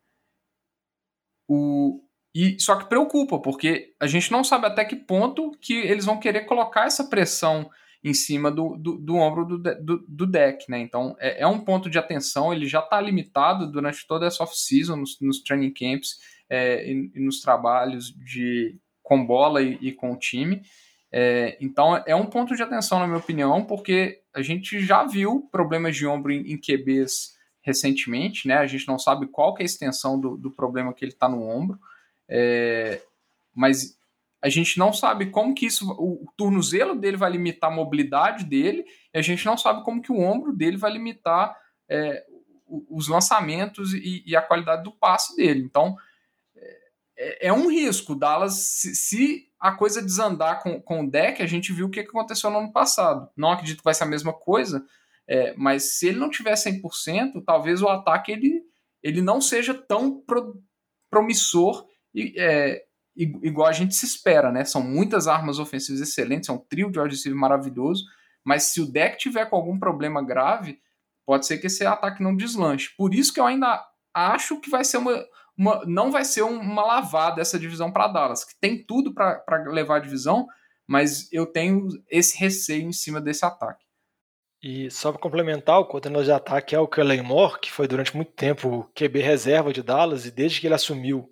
o, e só que preocupa, porque a gente não sabe até que ponto que eles vão querer colocar essa pressão em cima do, do, do ombro do, do, do, deck, né? Então é, é, um ponto de atenção, ele já está limitado durante toda essa off-season, nos, nos, training camps é, e, e, nos trabalhos de com bola e, e com o time. É, então é um ponto de atenção, na minha opinião, porque a gente já viu problemas de ombro em, em QBs recentemente, né? A gente não sabe qual é a extensão do, do problema que ele está no ombro. É, mas a gente não sabe como que isso, o, tornozelo dele vai limitar a mobilidade dele, e a gente não sabe como que o ombro dele vai limitar é, os lançamentos e, e, a qualidade do passe dele. Então, é, é um risco. Dallas, se, se, a coisa desandar com, com o deck, a gente viu o que aconteceu no ano passado. Não acredito que vai ser a mesma coisa, é, mas se ele não tiver 100%, talvez o ataque ele, ele não seja tão pro, promissor é, igual a gente se espera, né? São muitas armas ofensivas excelentes, é um trio de wide maravilhoso, mas se o deck tiver com algum problema grave, pode ser que esse ataque não deslanche. Por isso que eu ainda acho que vai ser uma, uma não vai ser uma lavada essa divisão para Dallas, que tem tudo para levar a divisão, mas eu tenho esse receio em cima desse ataque. E só para complementar, o coordenador de ataque é o Kellen Moore, que foi durante muito tempo o QB reserva de Dallas, e desde que ele assumiu,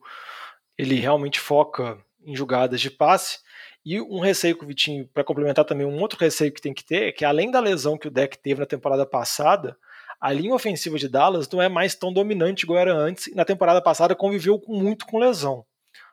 ele realmente foca em jogadas de passe. E um receio que o Vitinho, para complementar também, um outro receio que tem que ter é que além da lesão que o deck teve na temporada passada, a linha ofensiva de Dallas não é mais tão dominante igual era antes, e na temporada passada conviveu muito com lesão.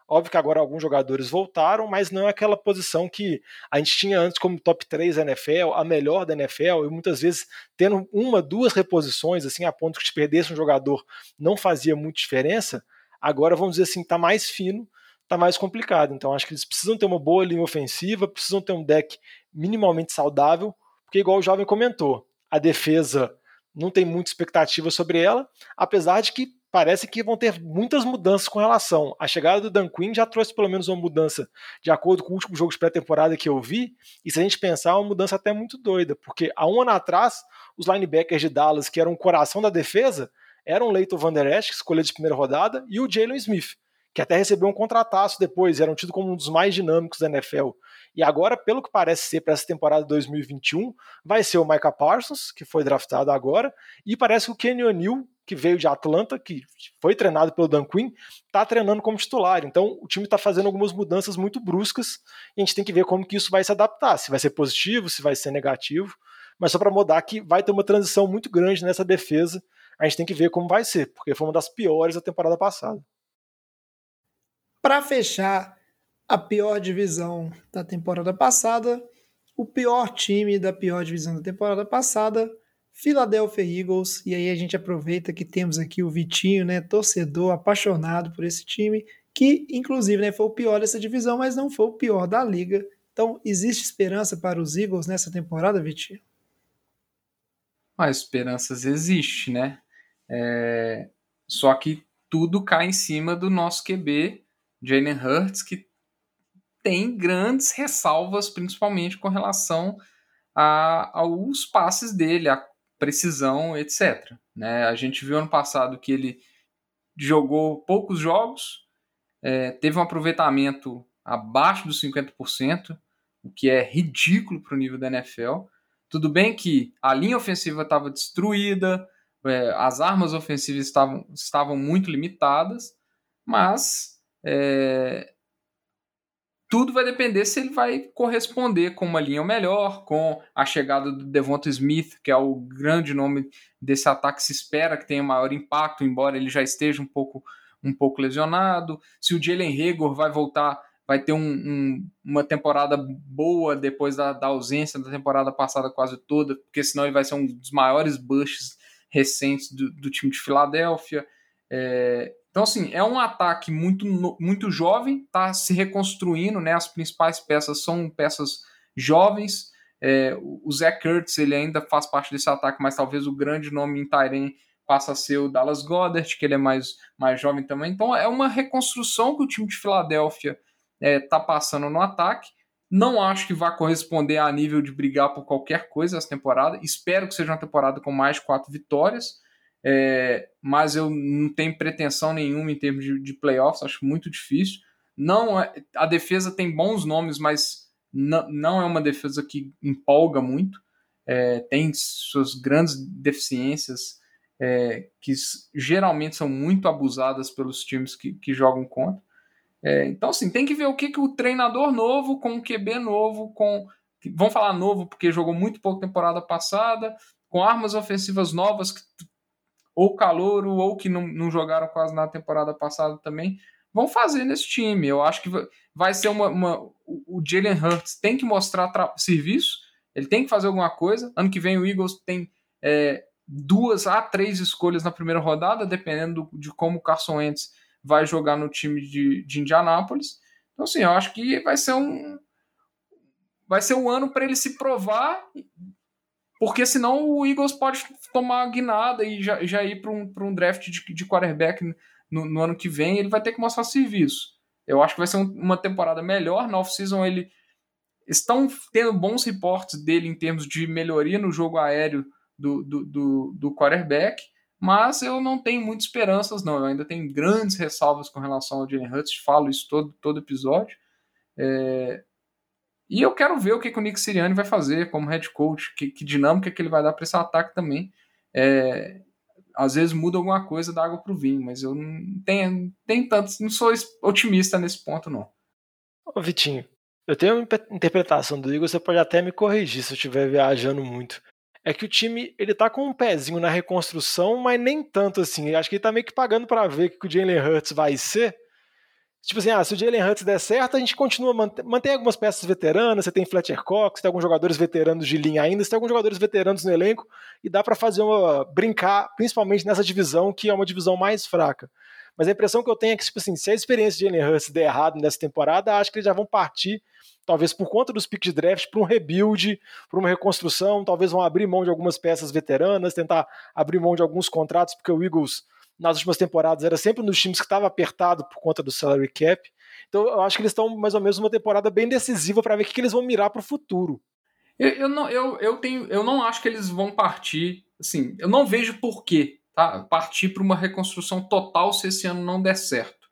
Óbvio que agora alguns jogadores voltaram, mas não é aquela posição que a gente tinha antes como top 3 da NFL, a melhor da NFL, e muitas vezes tendo uma, duas reposições, assim, a ponto que se perdesse um jogador não fazia muita diferença. Agora, vamos dizer assim, está mais fino, está mais complicado. Então, acho que eles precisam ter uma boa linha ofensiva, precisam ter um deck minimamente saudável, porque, igual o jovem comentou, a defesa não tem muita expectativa sobre ela, apesar de que parece que vão ter muitas mudanças com relação. A chegada do Dan Quinn já trouxe pelo menos uma mudança de acordo com o último jogo de pré-temporada que eu vi, e se a gente pensar, é uma mudança até muito doida, porque há um ano atrás, os linebackers de Dallas, que eram o coração da defesa, eram o Leighton Van Der Esch, escolha de primeira rodada, e o Jalen Smith, que até recebeu um contrataço depois, eram tido como um dos mais dinâmicos da NFL. E agora, pelo que parece ser para essa temporada 2021, vai ser o Micah Parsons, que foi draftado agora, e parece que o Kenny O'Neill, que veio de Atlanta, que foi treinado pelo Dan Quinn, está treinando como titular. Então o time está fazendo algumas mudanças muito bruscas e a gente tem que ver como que isso vai se adaptar, se vai ser positivo, se vai ser negativo. Mas só para mudar que vai ter uma transição muito grande nessa defesa. A gente tem que ver como vai ser, porque foi uma das piores da temporada passada. Para fechar a pior divisão da temporada passada, o pior time da pior divisão da temporada passada Philadelphia Eagles, e aí a gente aproveita que temos aqui o Vitinho, né, torcedor apaixonado por esse time, que inclusive né, foi o pior dessa divisão, mas não foi o pior da liga. Então, existe esperança para os Eagles nessa temporada, Vitinho? Ah, esperanças existe, né? É... Só que tudo cai em cima do nosso QB, Jalen Hurts, que tem grandes ressalvas, principalmente com relação a, aos passes dele, a precisão, etc. Né? A gente viu ano passado que ele jogou poucos jogos, é, teve um aproveitamento abaixo dos 50%, o que é ridículo para o nível da NFL. Tudo bem que a linha ofensiva estava destruída, é, as armas ofensivas estavam, estavam muito limitadas, mas é, tudo vai depender se ele vai corresponder com uma linha melhor, com a chegada do Devonta Smith, que é o grande nome desse ataque, se espera que tenha maior impacto, embora ele já esteja um pouco, um pouco lesionado. Se o Jalen Regor vai voltar, vai ter um, um, uma temporada boa depois da, da, ausência da temporada passada quase toda, porque senão ele vai ser um dos maiores bushes recentes do, do time de Filadélfia. É, então, assim, é um ataque muito, muito jovem, está se reconstruindo, né? As principais peças são peças jovens. É, o Zé Kurtz, ele ainda faz parte desse ataque, mas talvez o grande nome em Tyrene passa a ser o Dallas Goddard, que ele é mais, mais jovem também. Então, é uma reconstrução que o time de Filadélfia está é, tá passando no ataque. Não acho que vá corresponder a nível de brigar por qualquer coisa essa temporada. Espero que seja uma temporada com mais quatro vitórias é, mas eu não tenho pretensão nenhuma em termos de, de playoffs, acho muito difícil. Não é, a defesa tem bons nomes, mas não, não é uma defesa que empolga muito. É, tem suas grandes deficiências é, que geralmente são muito abusadas pelos times que, que jogam contra. É, então, assim, tem que ver o que, que o treinador novo, com o QB novo, com. Vamos falar novo porque jogou muito pouco temporada passada, com armas ofensivas novas que ou calouro, ou que não, não jogaram quase na temporada passada também, vão fazer nesse time. Eu acho que vai ser uma. uma o Jalen Hurts tem que mostrar serviço, ele tem que fazer alguma coisa. Ano que vem o Eagles tem. É, duas a três escolhas na primeira rodada, dependendo de como o Carson Wentz vai jogar no time de, de Indianápolis. Então, assim, eu acho que vai ser um. Vai ser um ano para ele se provar, porque senão o Eagles pode tomar guinada e já, já ir para um, um draft de, de quarterback no, no, ano que vem. Ele vai ter que mostrar serviço. Eu acho que vai ser um, uma temporada melhor. Na off-season, ele estão tendo bons reportes dele em termos de melhoria no jogo aéreo do, do, do, do quarterback, mas eu não tenho muitas esperanças, não. Eu ainda tenho grandes ressalvas com relação ao Jalen Hurts, falo isso todo, todo episódio. É... E eu quero ver o que, que o Nick Sirianni vai fazer como head coach, que, que dinâmica que ele vai dar para esse ataque também. É... Às vezes muda alguma coisa da água para o vinho, mas eu não tenho, tenho tanto, não sou otimista nesse ponto, não. Ô Vitinho, eu tenho uma interpretação do Igor, você pode até me corrigir se eu estiver viajando muito. É que o time, ele tá com um pezinho na reconstrução, mas nem tanto assim. Acho que ele tá meio que pagando para ver o que o Jalen Hurts vai ser. Tipo assim, ah, se o Jalen Hurts der certo, a gente continua, mantém, mantém algumas peças veteranas, você tem Fletcher Cox, tem alguns jogadores veteranos de linha ainda, você tem alguns jogadores veteranos no elenco, e dá para fazer uma, brincar, principalmente nessa divisão, que é uma divisão mais fraca. Mas a impressão que eu tenho é que, tipo assim, se a experiência de Jalen Hurts der errado nessa temporada, acho que eles já vão partir talvez por conta dos picks de draft, para um rebuild, para uma reconstrução, talvez vão abrir mão de algumas peças veteranas, tentar abrir mão de alguns contratos, porque o Eagles, nas últimas temporadas, era sempre dos times que estava apertado por conta do salary cap. Então eu acho que eles estão mais ou menos numa temporada bem decisiva para ver o que, que eles vão mirar para o futuro. Eu, eu, não, eu, eu, tenho, eu não acho que eles vão partir, assim, eu não vejo por quê tá? partir para uma reconstrução total se esse ano não der certo.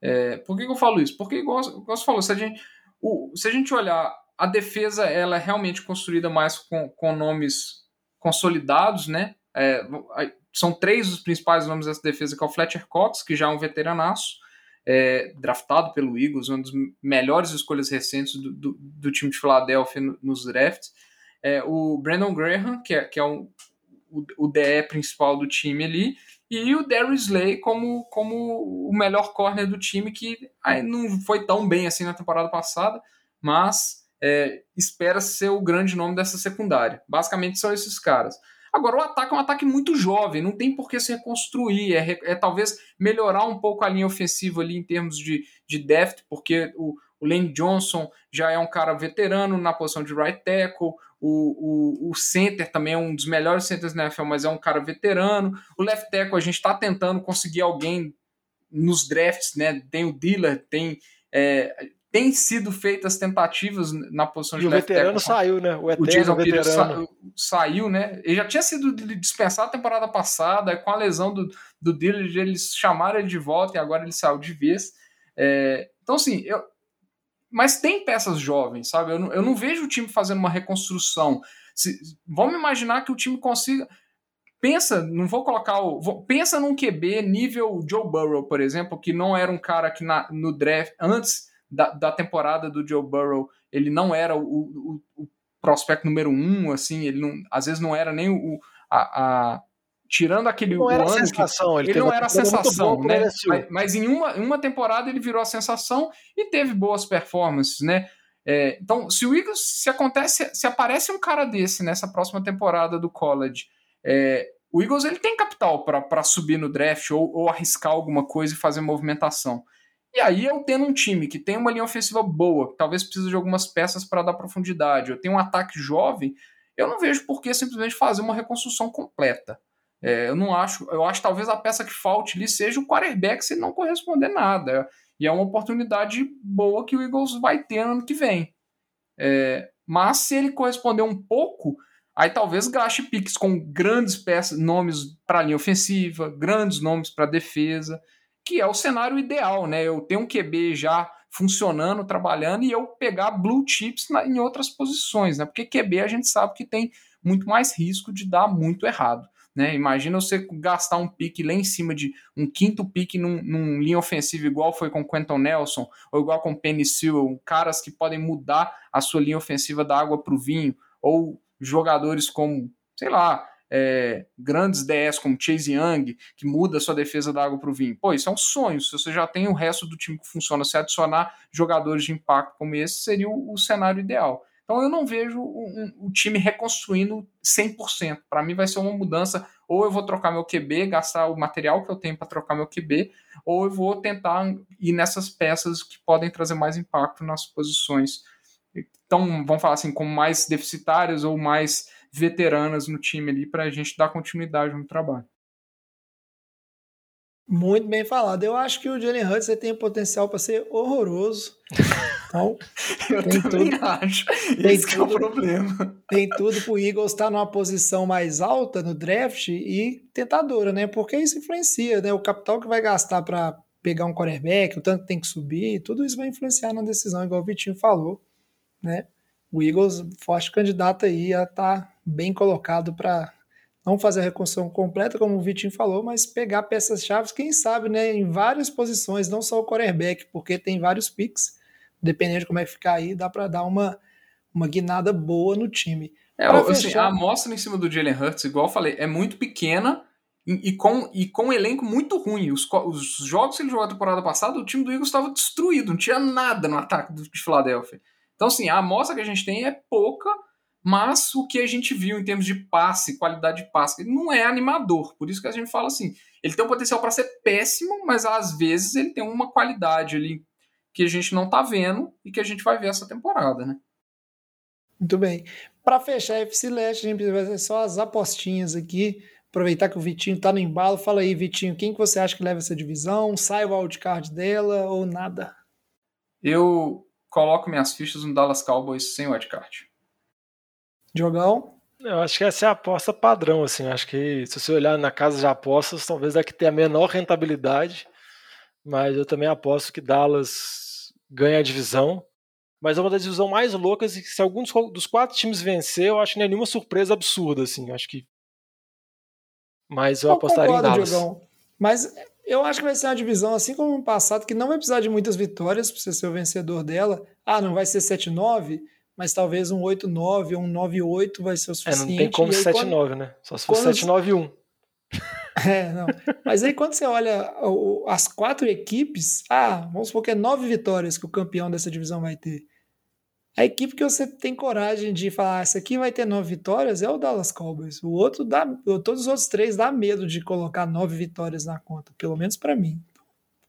É, por que, que eu falo isso? Porque, igual, você falou, se a gente o, se a gente olhar, a defesa ela é realmente construída mais com, com nomes consolidados, né? É, são três os principais nomes dessa defesa, que é o Fletcher Cox, que já é um veteranaço, é, draftado pelo Eagles, uma das melhores escolhas recentes do, do, do time de Filadélfia nos drafts. É, o Brandon Graham, que é, que é um, o, DE principal do time ali, e o Darius Slay como, como o melhor corner do time, que não foi tão bem assim na temporada passada, mas é, espera ser o grande nome dessa secundária. Basicamente são esses caras. Agora, o ataque é um ataque muito jovem, não tem por que se reconstruir, é, é talvez melhorar um pouco a linha ofensiva ali em termos de, de depth, porque o, o Lane Johnson já é um cara veterano na posição de right tackle, o, o, o center também é um dos melhores centers na NFL, mas é um cara veterano. O left tackle a gente está tentando conseguir alguém nos drafts, né? Tem o Diller, tem é, tem sido feitas tentativas na posição e de left tackle. o veterano saiu, né? O, o Jason veterano. Sa saiu, né? Ele já tinha sido dispensado a temporada passada, com a lesão do, do Diller, eles chamaram ele de volta e agora ele saiu de vez. É, então, assim, eu, mas tem peças jovens, sabe? Eu não, eu não vejo o time fazendo uma reconstrução. Se, vamos imaginar que o time consiga. Pensa, não vou colocar o. Pensa num QB nível Joe Burrow, por exemplo, que não era um cara que na, no draft, antes da, da temporada do Joe Burrow, ele não era o, o, o prospecto número um, assim, ele não, às vezes não era nem o, a tirando aquele não era ano sensação, ele, ele não era a sensação, né? Mas, mas, em uma, em uma temporada ele virou a sensação e teve boas performances, né? É, então, se o Eagles, se acontece, se aparece um cara desse nessa próxima temporada do college, é, o Eagles ele tem capital para subir no draft ou, ou arriscar alguma coisa e fazer movimentação. E aí eu tendo um time que tem uma linha ofensiva boa, que talvez precise de algumas peças para dar profundidade, eu tenho um ataque jovem, eu não vejo por que simplesmente fazer uma reconstrução completa. É, eu não acho, eu acho talvez a peça que falte ali seja o quarterback se não corresponder nada. E é uma oportunidade boa que o Eagles vai ter ano que vem. É, mas se ele corresponder um pouco, aí talvez gaste piques com grandes peças, nomes para a linha ofensiva, grandes nomes para defesa, que é o cenário ideal, né? Eu tenho um QB já funcionando, trabalhando, e eu pegar blue chips na, em outras posições, né? Porque QB a gente sabe que tem muito mais risco de dar muito errado. Né? Imagina você gastar um pique lá em cima de um quinto pique num, num linha ofensiva, igual foi com Quentin Nelson, ou igual com Penny Sewell, caras que podem mudar a sua linha ofensiva da água para o vinho, ou jogadores como, sei lá, é, grandes DS como Chase Young, que muda sua defesa da água para o vinho. Pô, isso é um sonho. Se você já tem o resto do time que funciona, se adicionar jogadores de impacto como esse, seria o, o cenário ideal. Então eu não vejo o um, time reconstruindo 100%. Para mim vai ser uma mudança, ou eu vou trocar meu QB, gastar o material que eu tenho para trocar meu QB, ou eu vou tentar ir nessas peças que podem trazer mais impacto nas posições. Então, vamos falar assim, como mais deficitárias ou mais veteranas no time ali, para a gente dar continuidade no trabalho. Muito bem falado. Eu acho que o Jalen Hurts tem potencial para ser horroroso. Então, eu tem também tudo, acho. Tem Esse tudo, é o problema. Tem tudo para o Eagles estar numa posição mais alta no draft e tentadora, né? Porque isso influencia, né? O capital que vai gastar para pegar um quarterback, o tanto que tem que subir, tudo isso vai influenciar na decisão, igual o Vitinho falou, né? O Eagles, forte candidato aí a estar tá bem colocado para não fazer a reconstrução completa, como o Vitinho falou, mas pegar peças-chave, quem sabe, né, em várias posições, não só o quarterback, porque tem vários picks, dependendo de como é que ficar aí, dá para dar uma, uma guinada boa no time. É, assim, a amostra em cima do Jalen Hurts, igual eu falei, é muito pequena e, e, com, e com um elenco muito ruim. Os, os jogos que ele jogou a temporada passada, o time do Eagles estava destruído, não tinha nada no ataque de Filadélfia. Então, assim, a amostra que a gente tem é pouca, mas o que a gente viu em termos de passe, qualidade de passe, ele não é animador. Por isso que a gente fala assim, ele tem um potencial para ser péssimo, mas às vezes ele tem uma qualidade ali que a gente não está vendo e que a gente vai ver essa temporada, né? Muito bem. Para fechar a FC Leste, a gente vai fazer só as apostinhas aqui. Aproveitar que o Vitinho está no embalo. Fala aí, Vitinho, quem que você acha que leva essa divisão? Sai o wildcard dela ou nada? Eu coloco minhas fichas no Dallas Cowboys sem wildcard. Jogão? Eu acho que essa é a aposta padrão, assim. Acho que se você olhar na casa de apostas, talvez é que tenha a menor rentabilidade. Mas eu também aposto que Dallas ganha a divisão. Mas é uma das divisões mais loucas e se algum dos quatro times vencer, eu acho que não é nenhuma surpresa absurda, assim. Acho que. Mas eu, eu apostaria concordo, em Dallas. Diogão. Mas eu acho que vai ser uma divisão, assim como no passado, que não vai precisar de muitas vitórias para você ser o vencedor dela. Ah, não vai ser 7-9, mas talvez um 8-9 ou um 9-8 vai ser o suficiente. É, não tem como 7-9, quando... né? Só se for 7-9-1. É, não. Mas aí quando você olha as quatro equipes, ah, vamos supor que é nove vitórias que o campeão dessa divisão vai ter. A equipe que você tem coragem de falar, ah, essa aqui vai ter nove vitórias é o Dallas Cowboys. O outro dá, todos os outros três dá medo de colocar nove vitórias na conta, pelo menos para mim.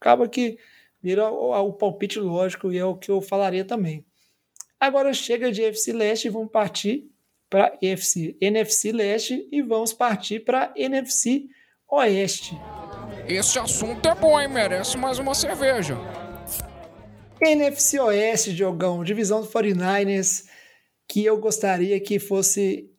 Acaba que vira o, o palpite lógico e é o que eu falaria também. Agora chega de FC Leste e vamos partir para NFC, NFC Leste e vamos partir para NFC Oeste. Esse assunto é bom, hein? Merece mais uma cerveja. NFC Oeste, Diogão, divisão do 49ers, que eu gostaria que fosse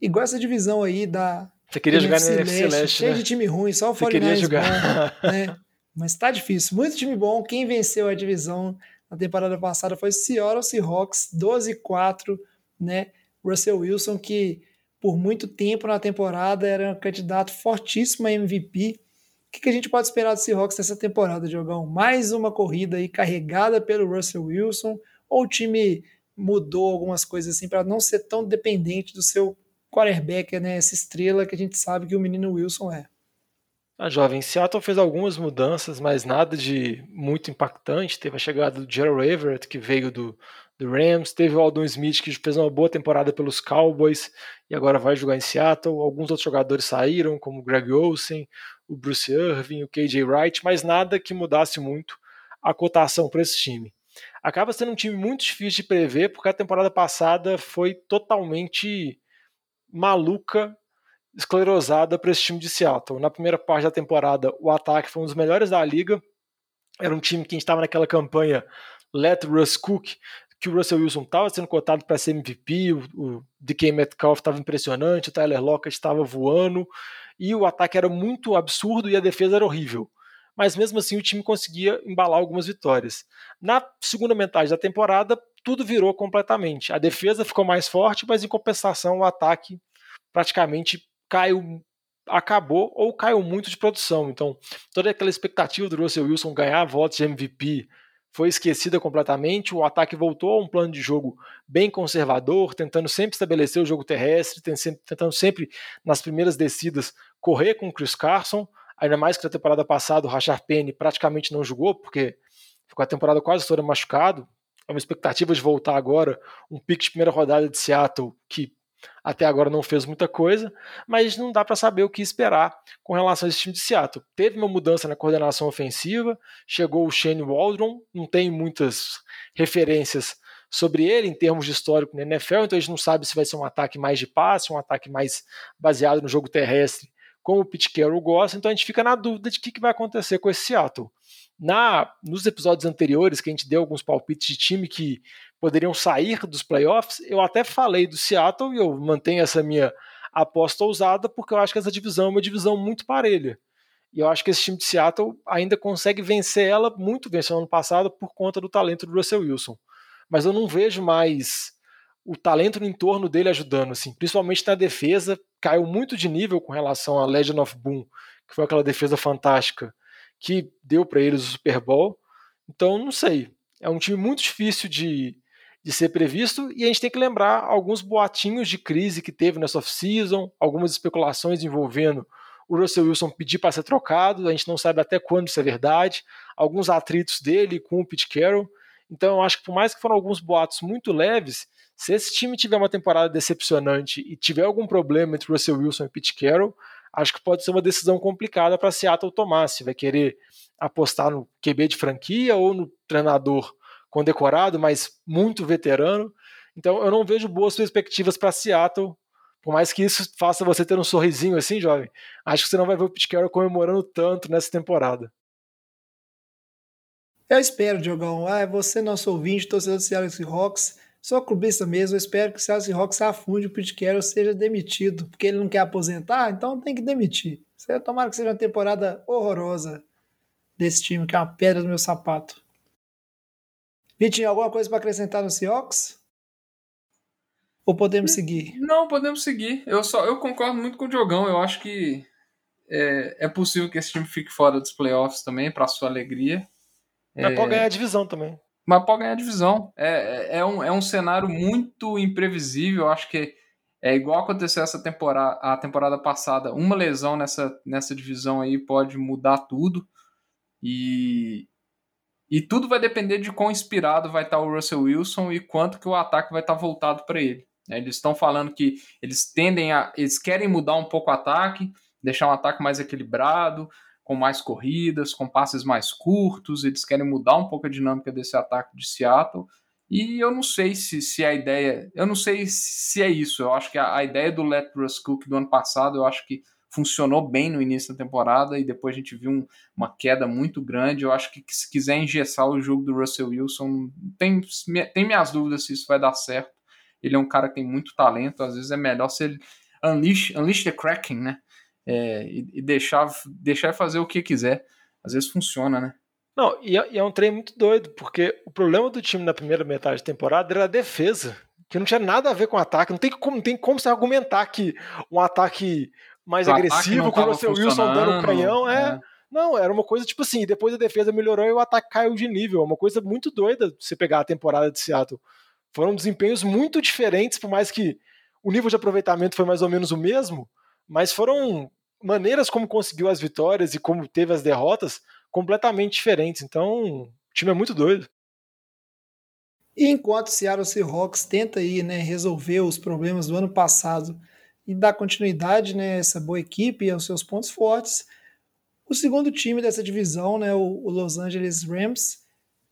igual essa divisão aí da. Você queria NFC jogar na NFC Leste, Leste cheio né? de time ruim, só o Você 49ers queria jogar. Bom, né? Mas tá difícil, muito time bom. Quem venceu a divisão na temporada passada foi Seattle Seahawks, 12-4, né? Russell Wilson, que por muito tempo na temporada era um candidato fortíssimo a MVP. O que, que a gente pode esperar do Seahawks nessa temporada, Diogão? Mais uma corrida aí carregada pelo Russell Wilson? Ou o time mudou algumas coisas assim para não ser tão dependente do seu quarterback, né? Essa estrela que a gente sabe que o menino Wilson é. A jovem Seattle fez algumas mudanças, mas nada de muito impactante. Teve a chegada do Gerald Everett, que veio do, do Rams. Teve o Aldon Smith, que fez uma boa temporada pelos Cowboys e agora vai jogar em Seattle. Alguns outros jogadores saíram, como o Greg Olsen, o Bruce Irving, o KJ Wright, mas nada que mudasse muito a cotação para esse time. Acaba sendo um time muito difícil de prever, porque a temporada passada foi totalmente maluca esclerosada para esse time de Seattle. Na primeira parte da temporada, o ataque foi um dos melhores da liga. Era um time que estava naquela campanha Let Russ Cook, que o Russell Wilson estava sendo cotado para ser MVP, o, o DK Metcalf estava impressionante, o Tyler Lockett estava voando, e o ataque era muito absurdo e a defesa era horrível. Mas mesmo assim o time conseguia embalar algumas vitórias. Na segunda metade da temporada, tudo virou completamente. A defesa ficou mais forte, mas em compensação o ataque praticamente caiu, acabou ou caiu muito de produção. Então, toda aquela expectativa do Russell Wilson ganhar votos de MVP foi esquecida completamente. O ataque voltou a um plano de jogo bem conservador, tentando sempre estabelecer o jogo terrestre, tentando sempre, nas primeiras descidas, correr com o Chris Carson. Ainda mais que na temporada passada o Rashard Penny praticamente não jogou, porque ficou a temporada quase toda machucado. é uma expectativa de voltar agora, um pique de primeira rodada de Seattle que até agora não fez muita coisa, mas não dá para saber o que esperar com relação a esse time de Seattle. Teve uma mudança na coordenação ofensiva, chegou o Shane Waldron, não tem muitas referências sobre ele em termos de histórico na NFL, então a gente não sabe se vai ser um ataque mais de passe, um ataque mais baseado no jogo terrestre, como o Pete Carroll gosta, então a gente fica na dúvida de o que, que vai acontecer com esse Seattle. Na, nos episódios anteriores, que a gente deu alguns palpites de time que poderiam sair dos playoffs, eu até falei do Seattle e eu mantenho essa minha aposta ousada, porque eu acho que essa divisão é uma divisão muito parelha. E eu acho que esse time de Seattle ainda consegue vencer ela, muito venceu ano passado, por conta do talento do Russell Wilson. Mas eu não vejo mais o talento no entorno dele ajudando, assim, principalmente na defesa, caiu muito de nível com relação a Legend of Boom, que foi aquela defesa fantástica que deu para eles o Super Bowl. Então, não sei. É um time muito difícil de, de ser previsto e a gente tem que lembrar alguns boatinhos de crise que teve nessa off-season, algumas especulações envolvendo o Russell Wilson pedir para ser trocado, a gente não sabe até quando isso é verdade, alguns atritos dele com o Pete Carroll. Então, eu acho que por mais que foram alguns boatos muito leves, se esse time tiver uma temporada decepcionante e tiver algum problema entre Russell Wilson e Pete Carroll, acho que pode ser uma decisão complicada para Seattle tomar. Se vai querer apostar no QB de franquia ou no treinador condecorado, mas muito veterano. Então eu não vejo boas perspectivas para Seattle, por mais que isso faça você ter um sorrisinho assim, jovem. Acho que você não vai ver o Pete Carroll comemorando tanto nessa temporada. Eu espero, Diogão. Ah, você, nosso ouvinte, torcedor do Seattle Seahawks, Sou clubista mesmo, eu espero que o Seattle Seahawks afunde o Pete Carroll seja demitido, porque ele não quer aposentar, então tem que demitir. Tomara que seja uma temporada horrorosa desse time, que é uma pedra do meu sapato. Vitinho, alguma coisa para acrescentar no Seahawks? Ou podemos seguir? Não, podemos seguir. Eu só eu concordo muito com o Diogão. Eu acho que é, é possível que esse time fique fora dos playoffs também, para sua alegria. Mas é... pode ganhar a divisão também mas pode ganhar a divisão. É, é, é, um, é um cenário muito imprevisível. Eu acho que é igual aconteceu essa temporada, a temporada passada. Uma lesão nessa, nessa divisão aí pode mudar tudo. E, e tudo vai depender de quão inspirado vai estar o Russell Wilson e quanto que o ataque vai estar voltado para ele. É, eles estão falando que eles tendem a. Eles querem mudar um pouco o ataque, deixar um ataque mais equilibrado, com mais corridas, com passes mais curtos, eles querem mudar um pouco a dinâmica desse ataque de Seattle. E eu não sei se, se a ideia. Eu não sei se é isso. Eu acho que a, a ideia do Let Russ Cook do ano passado, eu acho que funcionou bem no início da temporada e depois a gente viu um, uma queda muito grande. Eu acho que se quiser engessar o jogo do Russell Wilson, tem, tem minhas dúvidas se isso vai dar certo. Ele é um cara que tem muito talento, às vezes é melhor se ele unleash, unleash the Kraken, né? é, e, e, deixar, deixar fazer o que quiser. Às vezes funciona, né? Não, e é, e é um trem muito doido, porque o problema do time na primeira metade da temporada era a defesa, que não tinha nada a ver com o ataque. Não tem como, não tem como você argumentar que um ataque mais o agressivo, com o seu Wilson dando um canhão, é, é. Não, era uma coisa tipo assim, depois a defesa melhorou e o ataque caiu de nível. É uma coisa muito doida você pegar a temporada de Seattle. Foram desempenhos muito diferentes, por mais que o nível de aproveitamento foi mais ou menos o mesmo, mas foram maneiras como conseguiu as vitórias e como teve as derrotas completamente diferentes. Então, o time é muito doido. E enquanto o Seattle Seahawks tenta aí, né, resolver os problemas do ano passado e dar continuidade né, a essa boa equipe e aos seus pontos fortes, o segundo time dessa divisão, né, o Los Angeles Rams,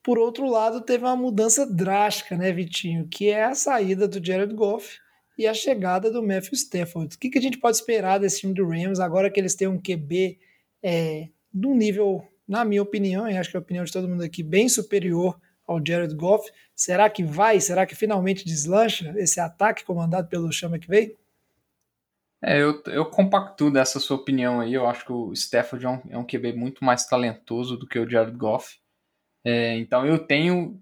por outro lado, teve uma mudança drástica, né, Vitinho, que é a saída do Jared Goff e a chegada do Matthew Stafford. O que, que a gente pode esperar desse time do Rams agora que eles têm um QB é, de um nível, na minha opinião, e acho que é a opinião de todo mundo aqui, bem superior ao Jared Goff. Será que vai? Será que finalmente deslancha esse ataque comandado pelo Chama que veio? É, eu, eu compacto dessa sua opinião aí. Eu acho que o Stafford é um, é um QB muito mais talentoso do que o Jared Goff. É, então eu tenho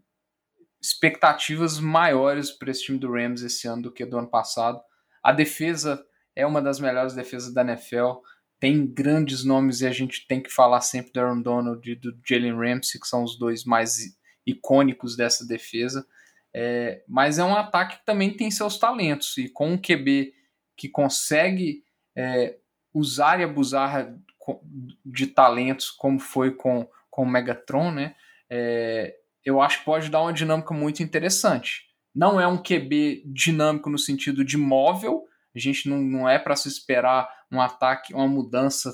expectativas maiores para esse time do Rams esse ano do que do ano passado. A defesa é uma das melhores defesas da NFL. Tem grandes nomes e a gente tem que falar sempre do Aaron Donald e do Jalen Ramsey, que são os dois mais icônicos dessa defesa. É, mas é um ataque que também tem seus talentos e com um QB que consegue é, usar e abusar de talentos, como foi com, com o Megatron, né? É, eu acho que pode dar uma dinâmica muito interessante. Não é um QB dinâmico no sentido de móvel, a gente não, não é para se esperar um ataque, uma mudança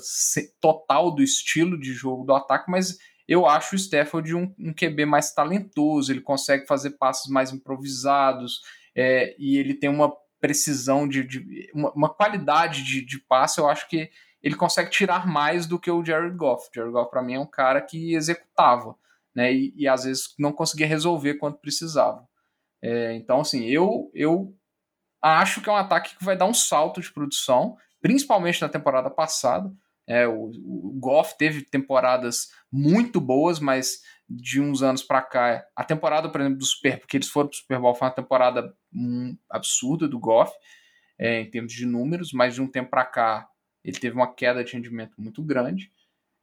total do estilo de jogo do ataque, mas eu acho o Stafford um, um QB mais talentoso, ele consegue fazer passes mais improvisados é, e ele tem uma precisão de, de uma, uma, qualidade de, de passe, eu acho que ele consegue tirar mais do que o Jared Goff. Jared Goff, para mim, é um cara que executava, né? E, e, às vezes não conseguia resolver quando precisava. É, então, assim, eu, eu acho que é um ataque que vai dar um salto de produção, principalmente na temporada passada. É, o, o Goff teve temporadas muito boas, mas de uns anos para cá, a temporada, por exemplo, do Super, porque eles foram para o Super Bowl, foi uma temporada hum, absurda do Goff, é, em termos de números, mas de um tempo para cá ele teve uma queda de rendimento muito grande.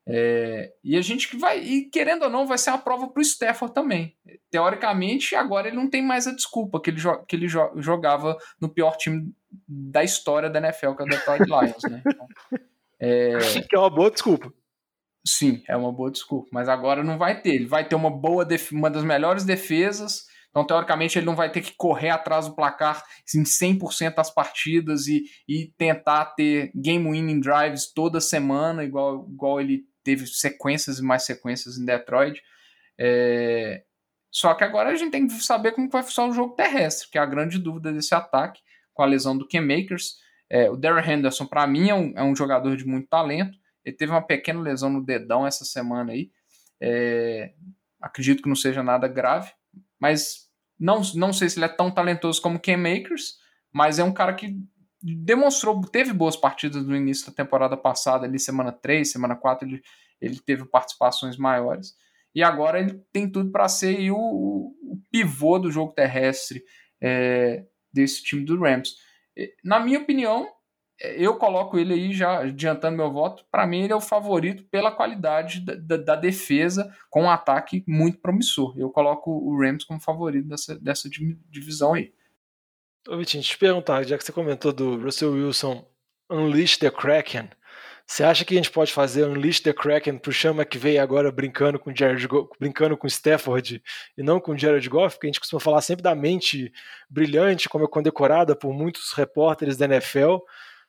É, e a gente que vai, e querendo ou não, vai ser uma prova para o Stafford também. Teoricamente, agora ele não tem mais a desculpa que ele, que ele jo jogava no pior time da história da NFL, que é o Detroit Lions, né? Então, é... Que é uma boa desculpa. Sim, é uma boa desculpa, mas agora não vai ter. Ele vai ter uma boa, uma das melhores defesas, então teoricamente ele não vai ter que correr atrás do placar em 100% das partidas e, e tentar ter game winning drives toda semana, igual, igual ele teve sequências e mais sequências em Detroit. É... Só que agora a gente tem que saber como vai funcionar o jogo terrestre, que é a grande dúvida desse ataque, com a lesão do Ken Makers. É, o Darren Henderson, para mim, é um, é um, jogador de muito talento. Ele teve uma pequena lesão no dedão essa semana aí. É, acredito que não seja nada grave, mas não, não sei se ele é tão talentoso como Ken Makers, mas é um cara que demonstrou, teve boas partidas no início da temporada passada, ali semana 3, semana 4, ele, ele teve participações maiores. E agora ele tem tudo para ser o, o, pivô do jogo terrestre é, desse time do Rams. Na minha opinião, eu coloco ele aí já adiantando meu voto. Para mim, ele é o favorito pela qualidade da, da, da, defesa com um ataque muito promissor. Eu coloco o Rams como favorito dessa, dessa divisão aí. Ô Vitinho, te perguntar, já que você comentou do Russell Wilson Unleash the Kraken, você acha que a gente pode fazer Unleash the Kraken pro Chama que veio agora brincando com Jared brincando com Stafford e não com Jared Goff? Porque a gente costuma falar sempre da mente brilhante, como é condecorada por muitos repórteres da NFL.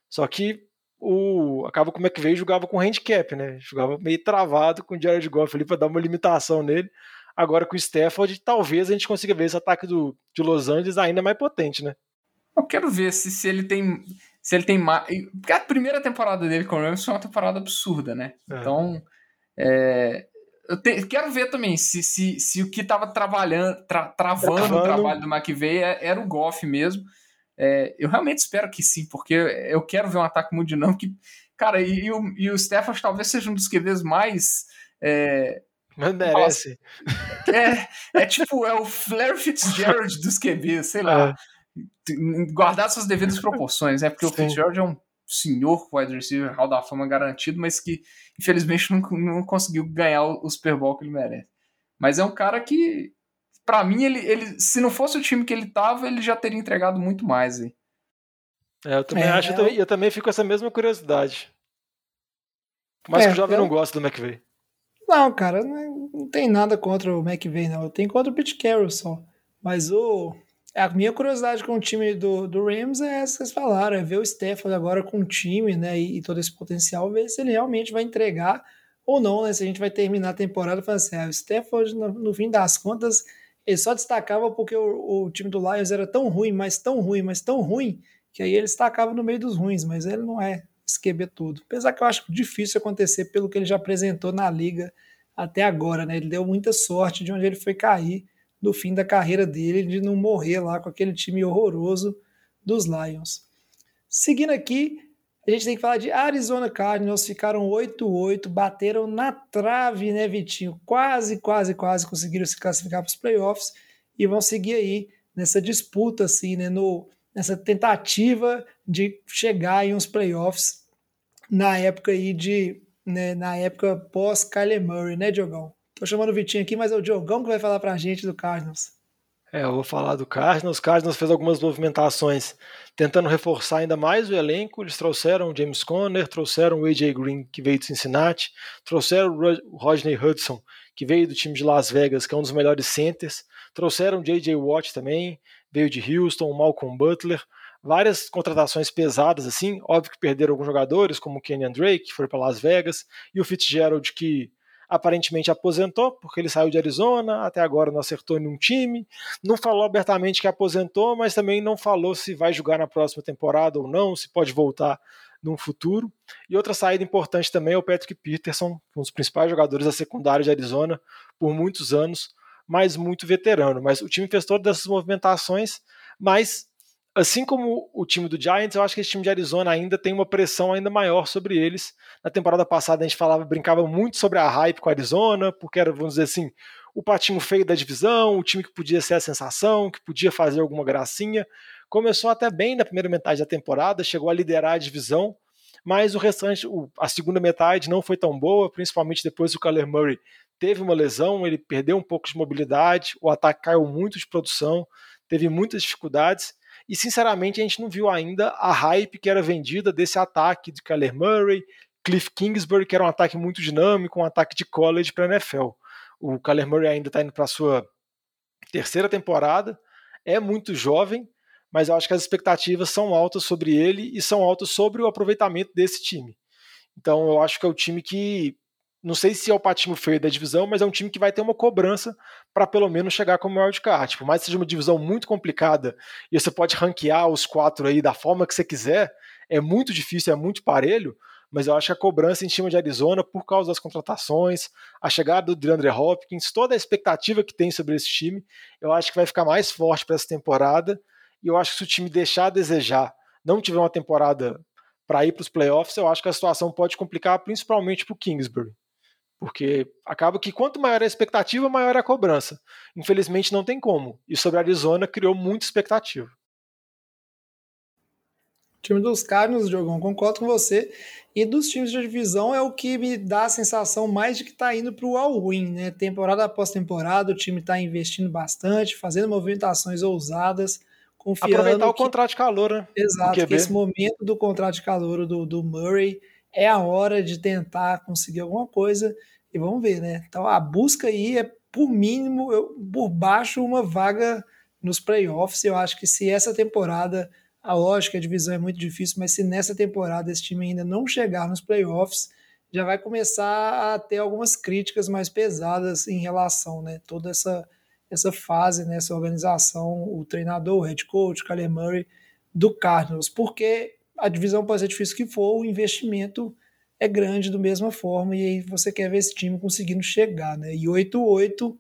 Só que o acaba como é que veio jogava com handicap, né? Jogava meio travado com o Jared Goff ali para dar uma limitação nele. Agora com o Stafford, talvez a gente consiga ver esse ataque do, de Los Angeles ainda mais potente, né? Eu quero ver se, se ele tem. Se ele tem mais. Porque a primeira temporada dele com o Rams foi uma temporada absurda, né? É. Então. É, eu te, quero ver também se, se, se o que estava trabalhando, tra, travando, travando, o trabalho do McVeigh é, era o Goff mesmo. É, eu realmente espero que sim, porque eu quero ver um ataque muito dinâmico. Que, cara, e, e, o, e o Stephens talvez seja um dos QBs mais. É, mas merece. É, é tipo, é o Flair Fitzgerald dos QBs, sei lá. É guardar suas devidas proporções, né? Porque Sim. o Fitzgerald é um senhor wide receiver, Hall da Fama garantido, mas que infelizmente não, não conseguiu ganhar o, Super Bowl que ele merece. Mas é um cara que, para mim, ele, ele, se não fosse o time que ele tava, ele já teria entregado muito mais. Hein? É, eu também é, acho, eu também, eu também fico com essa mesma curiosidade. Mas é, que o jovem eu... não gosta do McVeigh. Não, cara, não, não tem nada contra o McVeigh, não. Eu tenho contra o Pete Carroll só. Mas o, a minha curiosidade com o time do, do Rams é essa que vocês falaram, é ver o Stafford agora com o time, né, e, e, todo esse potencial, ver se ele realmente vai entregar ou não, né, se a gente vai terminar a temporada falando assim, ah, o Stafford, no, no, fim das contas, ele só destacava porque o, o, time do Lions era tão ruim, mas tão ruim, mas tão ruim, que aí ele destacava no meio dos ruins, mas ele não é esqueber tudo. Apesar que eu acho difícil acontecer pelo que ele já apresentou na liga até agora, né, ele deu muita sorte de onde ele foi cair, do fim da carreira dele, de não morrer lá com aquele time horroroso dos Lions. Seguindo aqui, a gente tem que falar de Arizona Cardinals, ficaram 8-8, bateram na trave, né, Vitinho? Quase, quase, quase conseguiram se classificar para os playoffs e vão seguir aí nessa disputa, assim, né, no, nessa tentativa de chegar em uns playoffs na época aí de, né, na época pós Kyler Murray, né, Diogão? Tô chamando o Vitinho aqui, mas é o Diogão que vai falar pra gente do Cardinals. É, eu vou falar do Cardinals. O Cardinals fez algumas movimentações tentando reforçar ainda mais o elenco. Eles trouxeram o James Conner, trouxeram o AJ Green, que veio de Cincinnati, trouxeram o Rodney Hudson, que veio do time de Las Vegas, que é um dos melhores centers, trouxeram o JJ Watt também, veio de Houston, o Malcolm Butler. Várias contratações pesadas, assim. Óbvio que perderam alguns jogadores, como o Kenyan Drake, que foi para Las Vegas, e o Fitzgerald, que aparentemente aposentou, porque ele saiu de Arizona, até agora não acertou nenhum time. Não falou abertamente que aposentou, mas também não falou se vai jogar na próxima temporada ou não, se pode voltar no futuro. E outra saída importante também é o Patrick Peterson, um dos principais jogadores da secundária de Arizona por muitos anos, mas muito veterano. Mas o time fez todas essas movimentações, mas assim como o time do Giants, eu acho que esse time de Arizona ainda tem uma pressão ainda maior sobre eles. Na temporada passada a gente falava, brincava muito sobre a hype com a Arizona, porque era, vamos dizer assim, o patinho feio da divisão, o time que podia ser a sensação, que podia fazer alguma gracinha. Começou até bem na primeira metade da temporada, chegou a liderar a divisão, mas o restante, a segunda metade não foi tão boa, principalmente depois o Kyler Murray teve uma lesão, ele perdeu um pouco de mobilidade, o ataque caiu muito de produção, teve muitas dificuldades e sinceramente a gente não viu ainda a hype que era vendida desse ataque de Kyler Murray, Cliff Kingsbury, que era um ataque muito dinâmico, um ataque de college para NFL. O Kyler Murray ainda está indo para a sua terceira temporada, é muito jovem, mas eu acho que as expectativas são altas sobre ele e são altas sobre o aproveitamento desse time. Então eu acho que é o time que não sei se é o patinho feio da divisão, mas é um time que vai ter uma cobrança para pelo menos chegar como wildcard. Por mais que seja uma divisão muito complicada e você pode ranquear os quatro aí da forma que você quiser, é muito difícil, é muito parelho, mas eu acho que a cobrança em cima de Arizona, por causa das contratações, a chegada do DeAndre Hopkins, toda a expectativa que tem sobre esse time, eu acho que vai ficar mais forte para essa temporada. E eu acho que se o time deixar a desejar, não tiver uma temporada para ir para os playoffs, eu acho que a situação pode complicar principalmente para o Kingsbury. Porque acaba que quanto maior a expectativa, maior a cobrança. Infelizmente não tem como. E sobre a Arizona criou muita expectativa. O time dos Cardinals, Diogão, concordo com você. E dos times de divisão é o que me dá a sensação mais de que está indo para o all-win, né? Temporada após temporada, o time está investindo bastante, fazendo movimentações ousadas, confiando. Aproveitar o que... contrato de calor, né? Exato, que esse momento do contrato de calor do, do Murray é a hora de tentar conseguir alguma coisa e vamos ver, né? Então a busca aí é por mínimo, eu, por baixo, uma vaga nos playoffs. Eu acho que se essa temporada, a lógica, a divisão é muito difícil, mas se nessa temporada esse time ainda não chegar nos playoffs, já vai começar a ter algumas críticas mais pesadas em relação, né? Toda essa essa fase, nessa né, organização, o treinador, o head coach, o Kyler Murray do Cardinals, porque a divisão pode ser difícil que for, o investimento é grande da mesma forma, e aí você quer ver esse time conseguindo chegar, né? E 8-8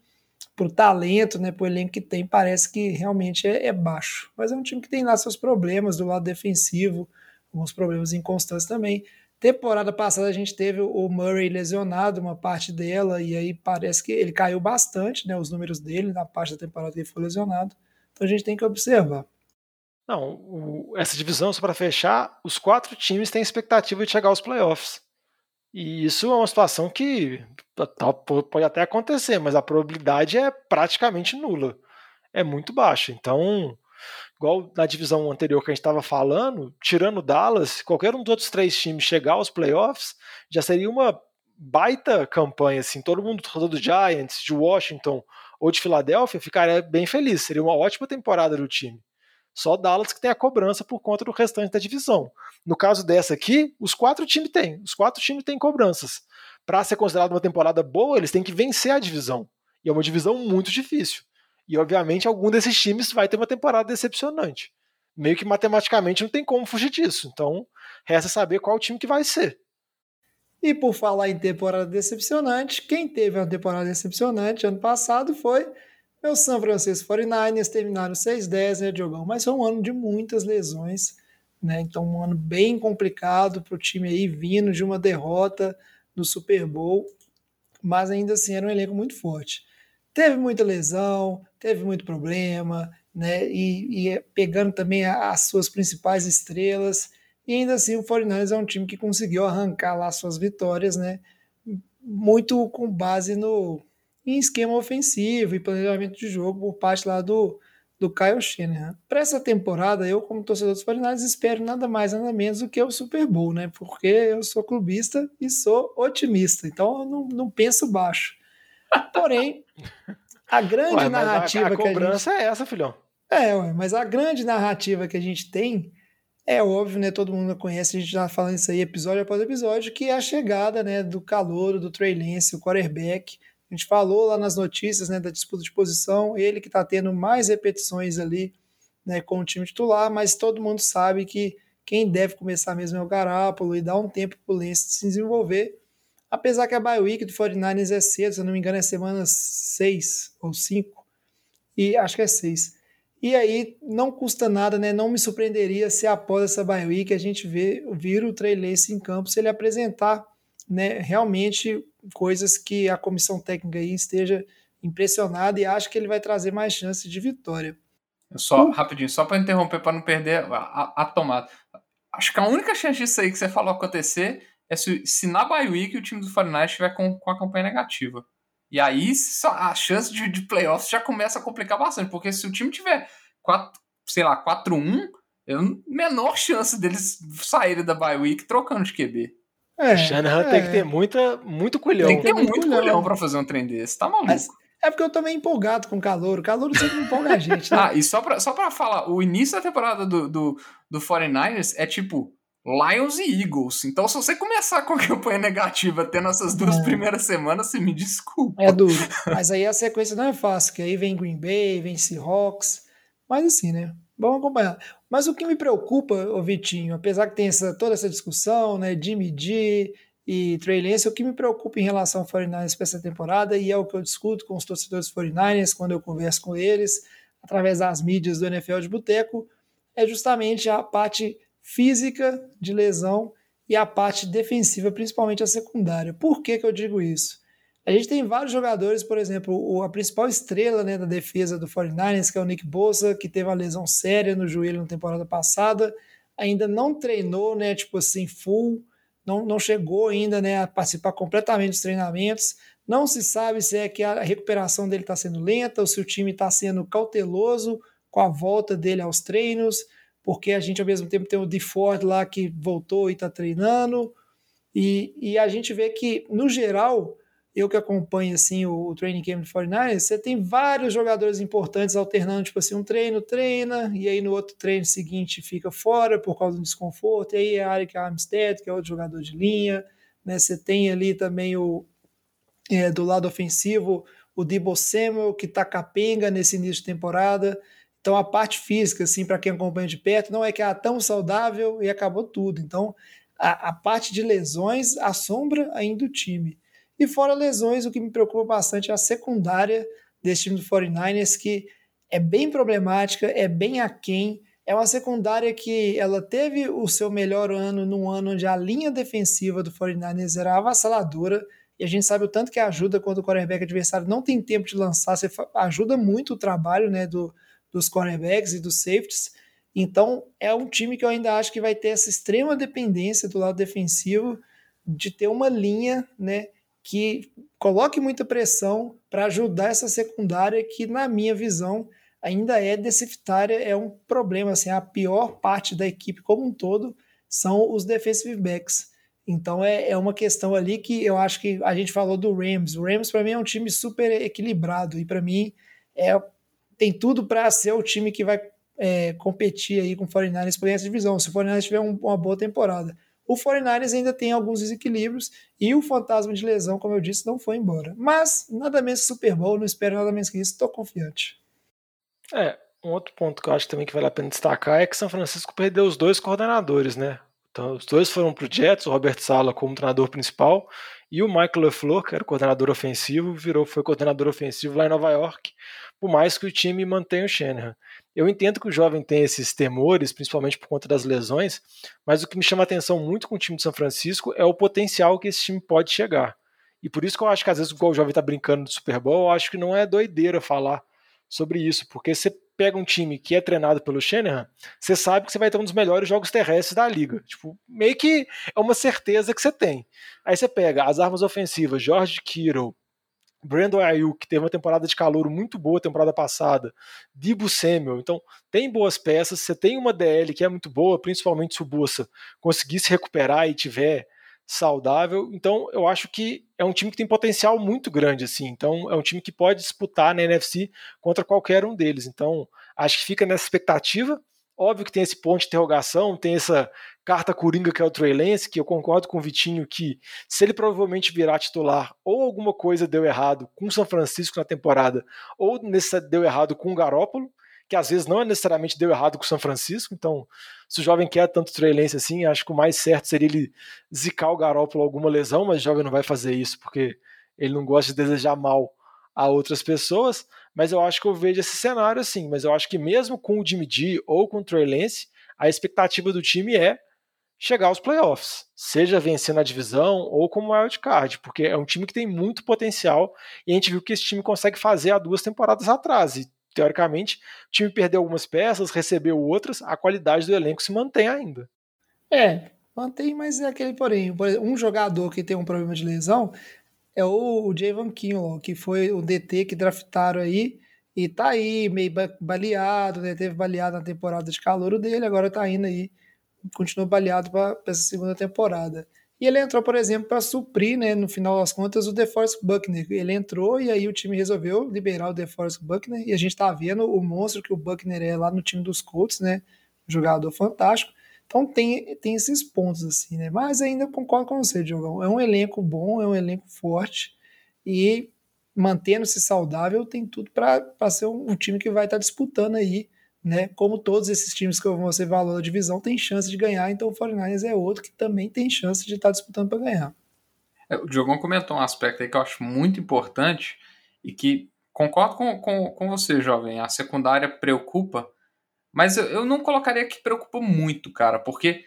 pro talento, né, pro elenco que tem, parece que realmente é, é, baixo. Mas é um time que tem lá seus problemas do lado defensivo, alguns problemas inconstantes também. Temporada passada a gente teve o Murray lesionado, uma parte dela, e aí parece que ele caiu bastante, né, os números dele na parte da temporada que ele foi lesionado. Então a gente tem que observar. Não, o, essa divisão, só para fechar, os quatro times têm expectativa de chegar aos playoffs. E isso é uma situação que pode até acontecer, mas a probabilidade é praticamente nula. É muito baixa. Então, igual na divisão anterior que a gente estava falando, tirando Dallas, qualquer um dos outros três times chegar aos playoffs já seria uma baita campanha. Assim, todo mundo do Giants, de Washington ou de Filadélfia ficaria bem feliz. Seria uma ótima temporada do time. Só Dallas que tem a cobrança por conta do restante da divisão. No caso dessa aqui, os quatro times têm. Os quatro times têm cobranças. Para ser considerado uma temporada boa, eles têm que vencer a divisão. E é uma divisão muito difícil. E obviamente algum desses times vai ter uma temporada decepcionante. Meio que matematicamente não tem como fugir disso. Então, resta saber qual time que vai ser. E por falar em temporada decepcionante, quem teve uma temporada decepcionante ano passado foi o São Francisco 49ers terminaram 6-10, né, Diogão? Mas foi um ano de muitas lesões, né? Então, um ano bem complicado para o time aí, vindo de uma derrota no Super Bowl, mas ainda assim era um elenco muito forte. Teve muita lesão, teve muito problema, né? E, e pegando também as suas principais estrelas. E ainda assim, o 49ers é um time que conseguiu arrancar lá suas vitórias, né? Muito com base no, em esquema ofensivo e planejamento de jogo por parte lá do, do Kyle Shanahan. Para essa temporada, eu, como torcedor dos 49 espero nada mais, nada menos do que o Super Bowl, né? Porque eu sou clubista e sou otimista, então eu não, não penso baixo. Porém, a grande Ué, narrativa a, a que a gente cobrança é essa, filhão. é, ué, mas a grande narrativa que a gente tem é óbvio, né? Todo mundo conhece, a gente já falando isso aí episódio após episódio, que é a chegada, né, do calor do Trey Lance, o quarterback. A gente falou lá nas notícias, né, da disputa de posição, ele que está tendo mais repetições ali, né, com o time titular, mas todo mundo sabe que quem deve começar mesmo é o Garápolo e dar um tempo para o Lance se desenvolver. Apesar que a bye week do 49ers é cedo, se eu não me engano é semana 6 ou 5, e acho que é 6. E aí não custa nada, né? Não me surpreenderia se após essa bye week a gente vê, vir o Trey Lance em campo, se ele apresentar né, realmente coisas que a comissão técnica aí esteja impressionada e acha que ele vai trazer mais chances de vitória. Só, rapidinho, só para interromper, para não perder a, a, a, tomada. Acho que a única chance disso aí que você falou acontecer é se, se na bye week o time do 49 estiver com, com a campanha negativa. E aí a chance de, de playoffs já começa a complicar bastante, porque se o time tiver 4, sei lá, 4-1, é a menor chance deles saírem da bye week trocando de QB. É, Shanahan é. tem que ter muita, muito culhão. Tem que ter muito, muito culhão para fazer um trem desse, tá maluco. Mas é porque eu tô meio empolgado com o calor. O calor sempre empolga a gente. Né? ah, e só pra, só pra falar, o início da temporada do, do, do 49ers é tipo Lions e Eagles. Então, se você começar com a campanha negativa tendo essas duas é. primeiras semanas, você me desculpa. É duro. Mas aí a sequência não é fácil, que aí vem Green Bay, vem Seahawks. Mas assim, né? Vamos acompanhar. Mas o que me preocupa, ô Vitinho, apesar que tem essa, toda essa discussão, né? Jimmy G e Trey Lance, o que me preocupa em relação ao 49ers para essa temporada, e é o que eu discuto com os torcedores 49ers quando eu converso com eles, através das mídias do NFL de Boteco, é justamente a parte física de lesão e a parte defensiva, principalmente a secundária. Por que, que eu digo isso? A gente tem vários jogadores, por exemplo, a principal estrela né, da defesa do 49ers, que é o Nick Bosa, que teve uma lesão séria no joelho na temporada passada, ainda não treinou, né, tipo assim, full, não, não chegou ainda né, a participar completamente dos treinamentos. Não se sabe se é que a recuperação dele está sendo lenta ou se o time está sendo cauteloso com a volta dele aos treinos porque a gente ao mesmo tempo tem o DeFord lá que voltou e está treinando, e, e a gente vê que, no geral, eu que acompanho assim o, o training camp do 49ers, você tem vários jogadores importantes alternando, tipo assim, um treino treina, e aí no outro treino seguinte fica fora por causa do desconforto, e aí é a Arik Armstead, que é outro jogador de linha, né? Você tem ali também o é, do lado ofensivo o Debo Samuel, que tá capenga nesse início de temporada. Então a parte física, assim, para quem acompanha de perto, não é que é tão saudável e acabou tudo. Então a, a parte de lesões assombra ainda o time. E fora lesões, o que me preocupa bastante é a secundária desse time do 49ers, que é bem problemática, é bem aquém. É uma secundária que ela teve o seu melhor ano num ano onde a linha defensiva do 49ers era avassaladora. E a gente sabe o tanto que ajuda quando o quarterback adversário não tem tempo de lançar. Você ajuda muito o trabalho né, do, dos cornerbacks e dos safeties. Então, é um time que eu ainda acho que vai ter essa extrema dependência do lado defensivo de ter uma linha, né, que coloque muita pressão para ajudar essa secundária que, na minha visão, ainda é deficitária, é um problema, assim, a pior parte da equipe como um todo são os defensive backs. Então é, é uma questão ali que eu acho que a gente falou do Rams. O Rams para mim é um time super equilibrado e para mim é tem tudo para ser o time que vai é, competir aí com o 49ers por essa divisão, se o 49ers tiver um, uma boa temporada. O 49ers ainda tem alguns desequilíbrios e o fantasma de lesão, como eu disse, não foi embora. Mas nada menos Super Bowl, não espero nada menos que isso, estou confiante. É, um outro ponto que eu acho também que vale a pena destacar é que São Francisco perdeu os dois coordenadores, né? Então, os dois foram para o Jets, o Robert Sala como treinador principal e o Michael LeFleur, que era coordenador ofensivo, virou foi coordenador ofensivo lá em Nova York por mais que o time mantenha o Shanahan. Eu entendo que o jovem tem esses temores, principalmente por conta das lesões, mas o que me chama atenção muito com o time de São Francisco é o potencial que esse time pode chegar. E por isso que eu acho que às vezes o jovem está brincando do Super Bowl, eu acho que não é doideira falar sobre isso, porque você pega um time que é treinado pelo Shanahan, você sabe que você vai ter um dos melhores jogos terrestres da liga. Tipo, meio que é uma certeza que você tem. Aí você pega as armas ofensivas, George Kittle, Brandon Ayuk, que teve uma temporada de calor muito boa temporada passada, Dibu Samuel, então tem boas peças, você tem uma DL que é muito boa, principalmente se o Bossa conseguir se recuperar e tiver saudável, então eu acho que é um time que tem potencial muito grande, assim, então é um time que pode disputar na NFC contra qualquer um deles, então acho que fica nessa expectativa, Óbvio que tem esse ponto de interrogação, tem essa carta coringa que é o Trey Lance, que eu concordo com o Vitinho que se ele provavelmente virar titular ou alguma coisa deu errado com o São Francisco na temporada, ou nesse deu errado com o Garópolo, que às vezes não é necessariamente deu errado com o São Francisco, então se o jovem quer tanto Trey Lance assim, acho que o mais certo seria ele zicar o Garópolo alguma lesão, mas o jovem não vai fazer isso porque ele não gosta de desejar mal a outras pessoas, mas eu acho que eu vejo esse cenário assim. Mas eu acho que mesmo com o Jimmy G ou com o Trey Lance, a expectativa do time é chegar aos playoffs, seja vencendo a divisão ou como wild card, porque é um time que tem muito potencial e a gente viu que esse time consegue fazer há duas temporadas atrás. E teoricamente, o time perdeu algumas peças, recebeu outras, a qualidade do elenco se mantém ainda. É, mantém, mas é aquele porém. Um jogador que tem um problema de lesão é o, o Javon Kinlaw, que foi o DT que draftaram aí e tá aí meio baleado, né? Teve baleado na temporada de calor dele, agora tá indo aí, continua baleado para essa segunda temporada. E ele entrou, por exemplo, para suprir, né, no final das contas, o DeForest Buckner. Ele entrou e aí o time resolveu liberar o DeForest Buckner e a gente tá vendo o monstro que o Buckner é lá no time dos Colts, né? Jogador fantástico. Então tem, tem esses pontos assim, né? Mas ainda concordo com você, Diogão. É um elenco bom, é um elenco forte e mantendo-se saudável tem tudo para ser um, um, time que vai estar tá disputando aí, né? Como todos esses times que você falou da divisão tem chance de ganhar, então o 49ers é outro que também tem chance de estar tá disputando para ganhar. É, o Diogão comentou um aspecto aí que eu acho muito importante e que concordo com, com, com você, jovem. A secundária preocupa, mas eu, eu não colocaria que preocupa muito, cara, porque,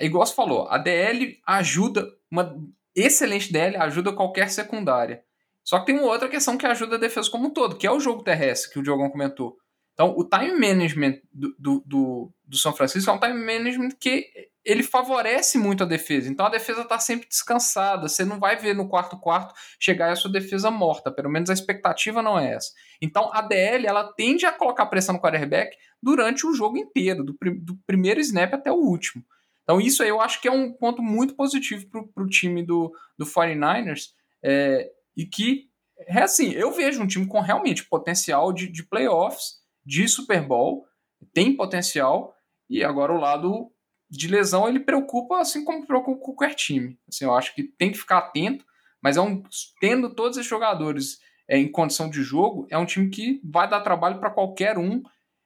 igual você falou, a DL ajuda, uma excelente DL ajuda qualquer secundária. Só que tem uma outra questão que ajuda a defesa como um todo, que é o jogo terrestre, que o Diogão comentou. Então, o time management do, do, do, do São Francisco é um time management que ele favorece muito a defesa. Então, a defesa está sempre descansada. Você não vai ver no quarto quarto chegar a sua defesa morta. Pelo menos a expectativa não é essa. Então, a DL ela tende a colocar pressão no quarterback durante o jogo inteiro, do, do primeiro snap até o último. Então, isso aí eu acho que é um ponto muito positivo para o time do, do 49ers. É, e que, é assim, eu vejo um time com realmente potencial de, de playoffs de Super Bowl, tem potencial, e agora o lado de lesão ele preocupa, assim como preocupa qualquer time. Assim, eu acho que tem que ficar atento, mas é um, tendo todos esses jogadores é, em condição de jogo, é um time que vai dar trabalho para qualquer um,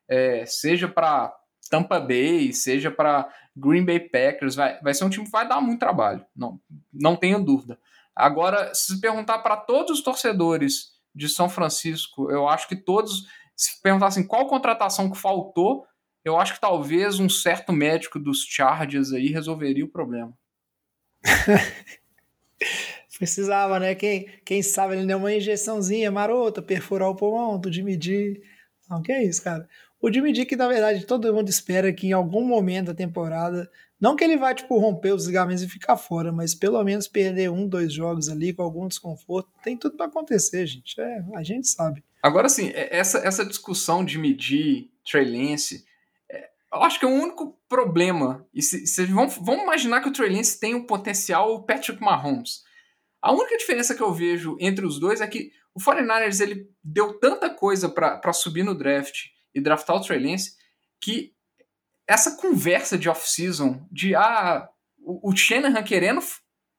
é, seja para Tampa Bay, seja para Green Bay Packers, vai, vai ser um time que vai dar muito trabalho, não, não tenha dúvida. Agora, se perguntar para todos os torcedores de São Francisco, eu acho que todos se perguntar assim, qual contratação que faltou, eu acho que talvez um certo médico dos Chargers aí resolveria o problema. Precisava, né? Quem, quem sabe ele deu uma injeçãozinha marota, perfurar o pulmão do Jimmy G. Não, que é isso, cara. O Jimmy G, que na verdade todo mundo espera que em algum momento da temporada, não que ele vai tipo romper os ligamentos e ficar fora, mas pelo menos perder um, dois jogos ali com algum desconforto, tem tudo para acontecer, gente. É, a gente sabe. Agora, sim, é, essa, essa discussão de medir Trey Lance, é, eu acho que é o único problema. E se, se vamos, vamos imaginar que o Trey Lance tem o potencial o Patrick Mahomes. A única diferença que eu vejo entre os dois é que o 49ers ele deu tanta coisa para subir no draft e draftar o Trey Lance que essa conversa de off-season, de ah, o, o Shanahan querendo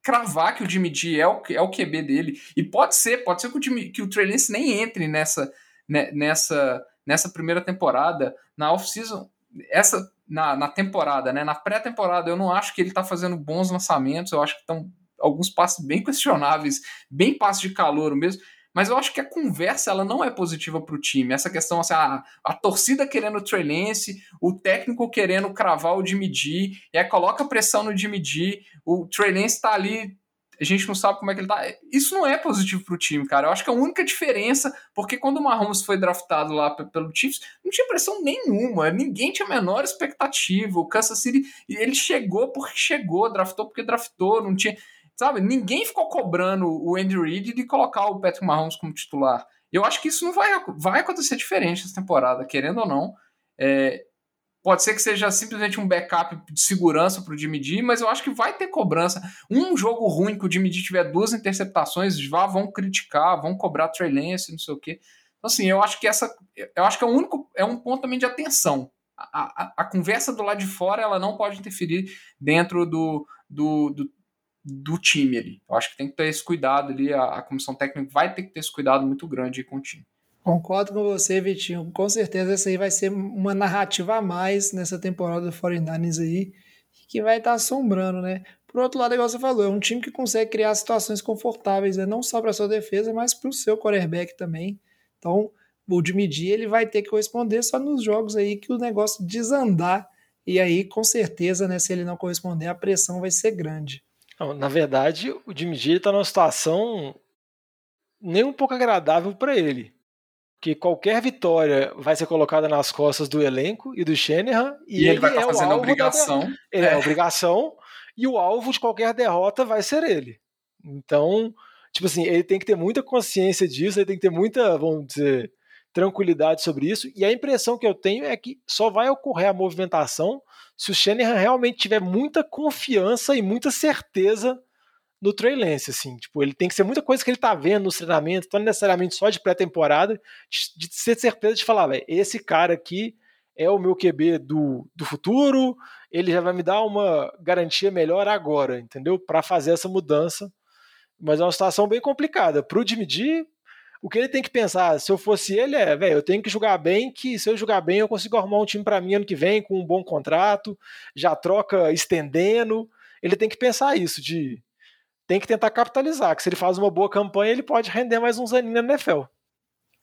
cravar que o Jimmy G é o, é o QB dele. E pode ser, pode ser que o, Jimmy, que o Trey Lance nem entre nessa, né, nessa, nessa primeira temporada. Na off-season, essa na, na temporada, né? Na pré-temporada, eu não acho que ele está fazendo bons lançamentos, eu acho que estão alguns passos bem questionáveis, bem passos de calor mesmo. Mas eu acho que a conversa ela não é positiva para o time. Essa questão, assim, a, a torcida querendo o Trey Lance, o técnico querendo cravar o Jimmy G, e aí coloca pressão no Jimmy G, o Trey Lance está ali, a gente não sabe como é que ele tá. Isso não é positivo para o time, cara. Eu acho que a única diferença, porque quando o Mahomes foi draftado lá pelo Chiefs, não tinha pressão nenhuma, ninguém tinha a menor expectativa. O Kansas City, ele chegou porque chegou, draftou porque draftou, não tinha sabe, ninguém ficou cobrando o Andy Reid de colocar o Patrick Mahomes como titular. Eu acho que isso não vai, vai acontecer diferente essa temporada, querendo ou não. É, pode ser que seja simplesmente um backup de segurança para o Jimmy G, mas eu acho que vai ter cobrança. Um jogo ruim que o Jimmy G tiver duas interceptações, já vão criticar, vão cobrar Trey Lance, não sei o quê. Então, assim, eu acho que essa. Eu acho que é, o único, é um ponto também de atenção. A, a, a conversa do lado de fora ela não pode interferir dentro do, do, do do time ali. Eu acho que tem que ter esse cuidado ali, a, a comissão técnica vai ter que ter esse cuidado muito grande com o time. Concordo com você, Vitinho. Com certeza essa aí vai ser uma narrativa a mais nessa temporada do 49ers aí, que vai estar tá assombrando, né? Por outro lado, igual você falou, é um time que consegue criar situações confortáveis, né? não só para sua defesa, mas para o seu quarterback também. Então, o de medir ele vai ter que corresponder só nos jogos aí que o negócio desandar. E aí, com certeza, né, se ele não corresponder, a pressão vai ser grande. Não, na verdade, o Jimmy G está numa situação nem um pouco agradável para ele. Que qualquer vitória vai ser colocada nas costas do elenco e do Shanahan. E, e ele, ele, vai estar é tá fazendo obrigação. Da... Ele é. é obrigação. E o alvo de qualquer derrota vai ser ele. Então, tipo assim, ele tem que ter muita consciência disso, ele tem que ter muita, vamos dizer, tranquilidade sobre isso. E a impressão que eu tenho é que só vai ocorrer a movimentação se o Shanahan realmente tiver muita confiança e muita certeza no Trey Lance, assim, tipo, ele tem que ser muita coisa que ele tá vendo no treinamento, não necessariamente só de pré-temporada, de, de ter certeza de falar, velho, esse cara aqui é o meu QB do, do futuro, ele já vai me dar uma garantia melhor agora, entendeu? Para fazer essa mudança. Mas é uma situação bem complicada. Pro Jimmy G, o que ele tem que pensar, se eu fosse ele, é, velho, eu tenho que jogar bem, que se eu jogar bem, eu consigo arrumar um time para mim ano que vem com um bom contrato, já troca estendendo. Ele tem que pensar isso, de tem que tentar capitalizar, que se ele faz uma boa campanha, ele pode render mais uns aninhos na NFL.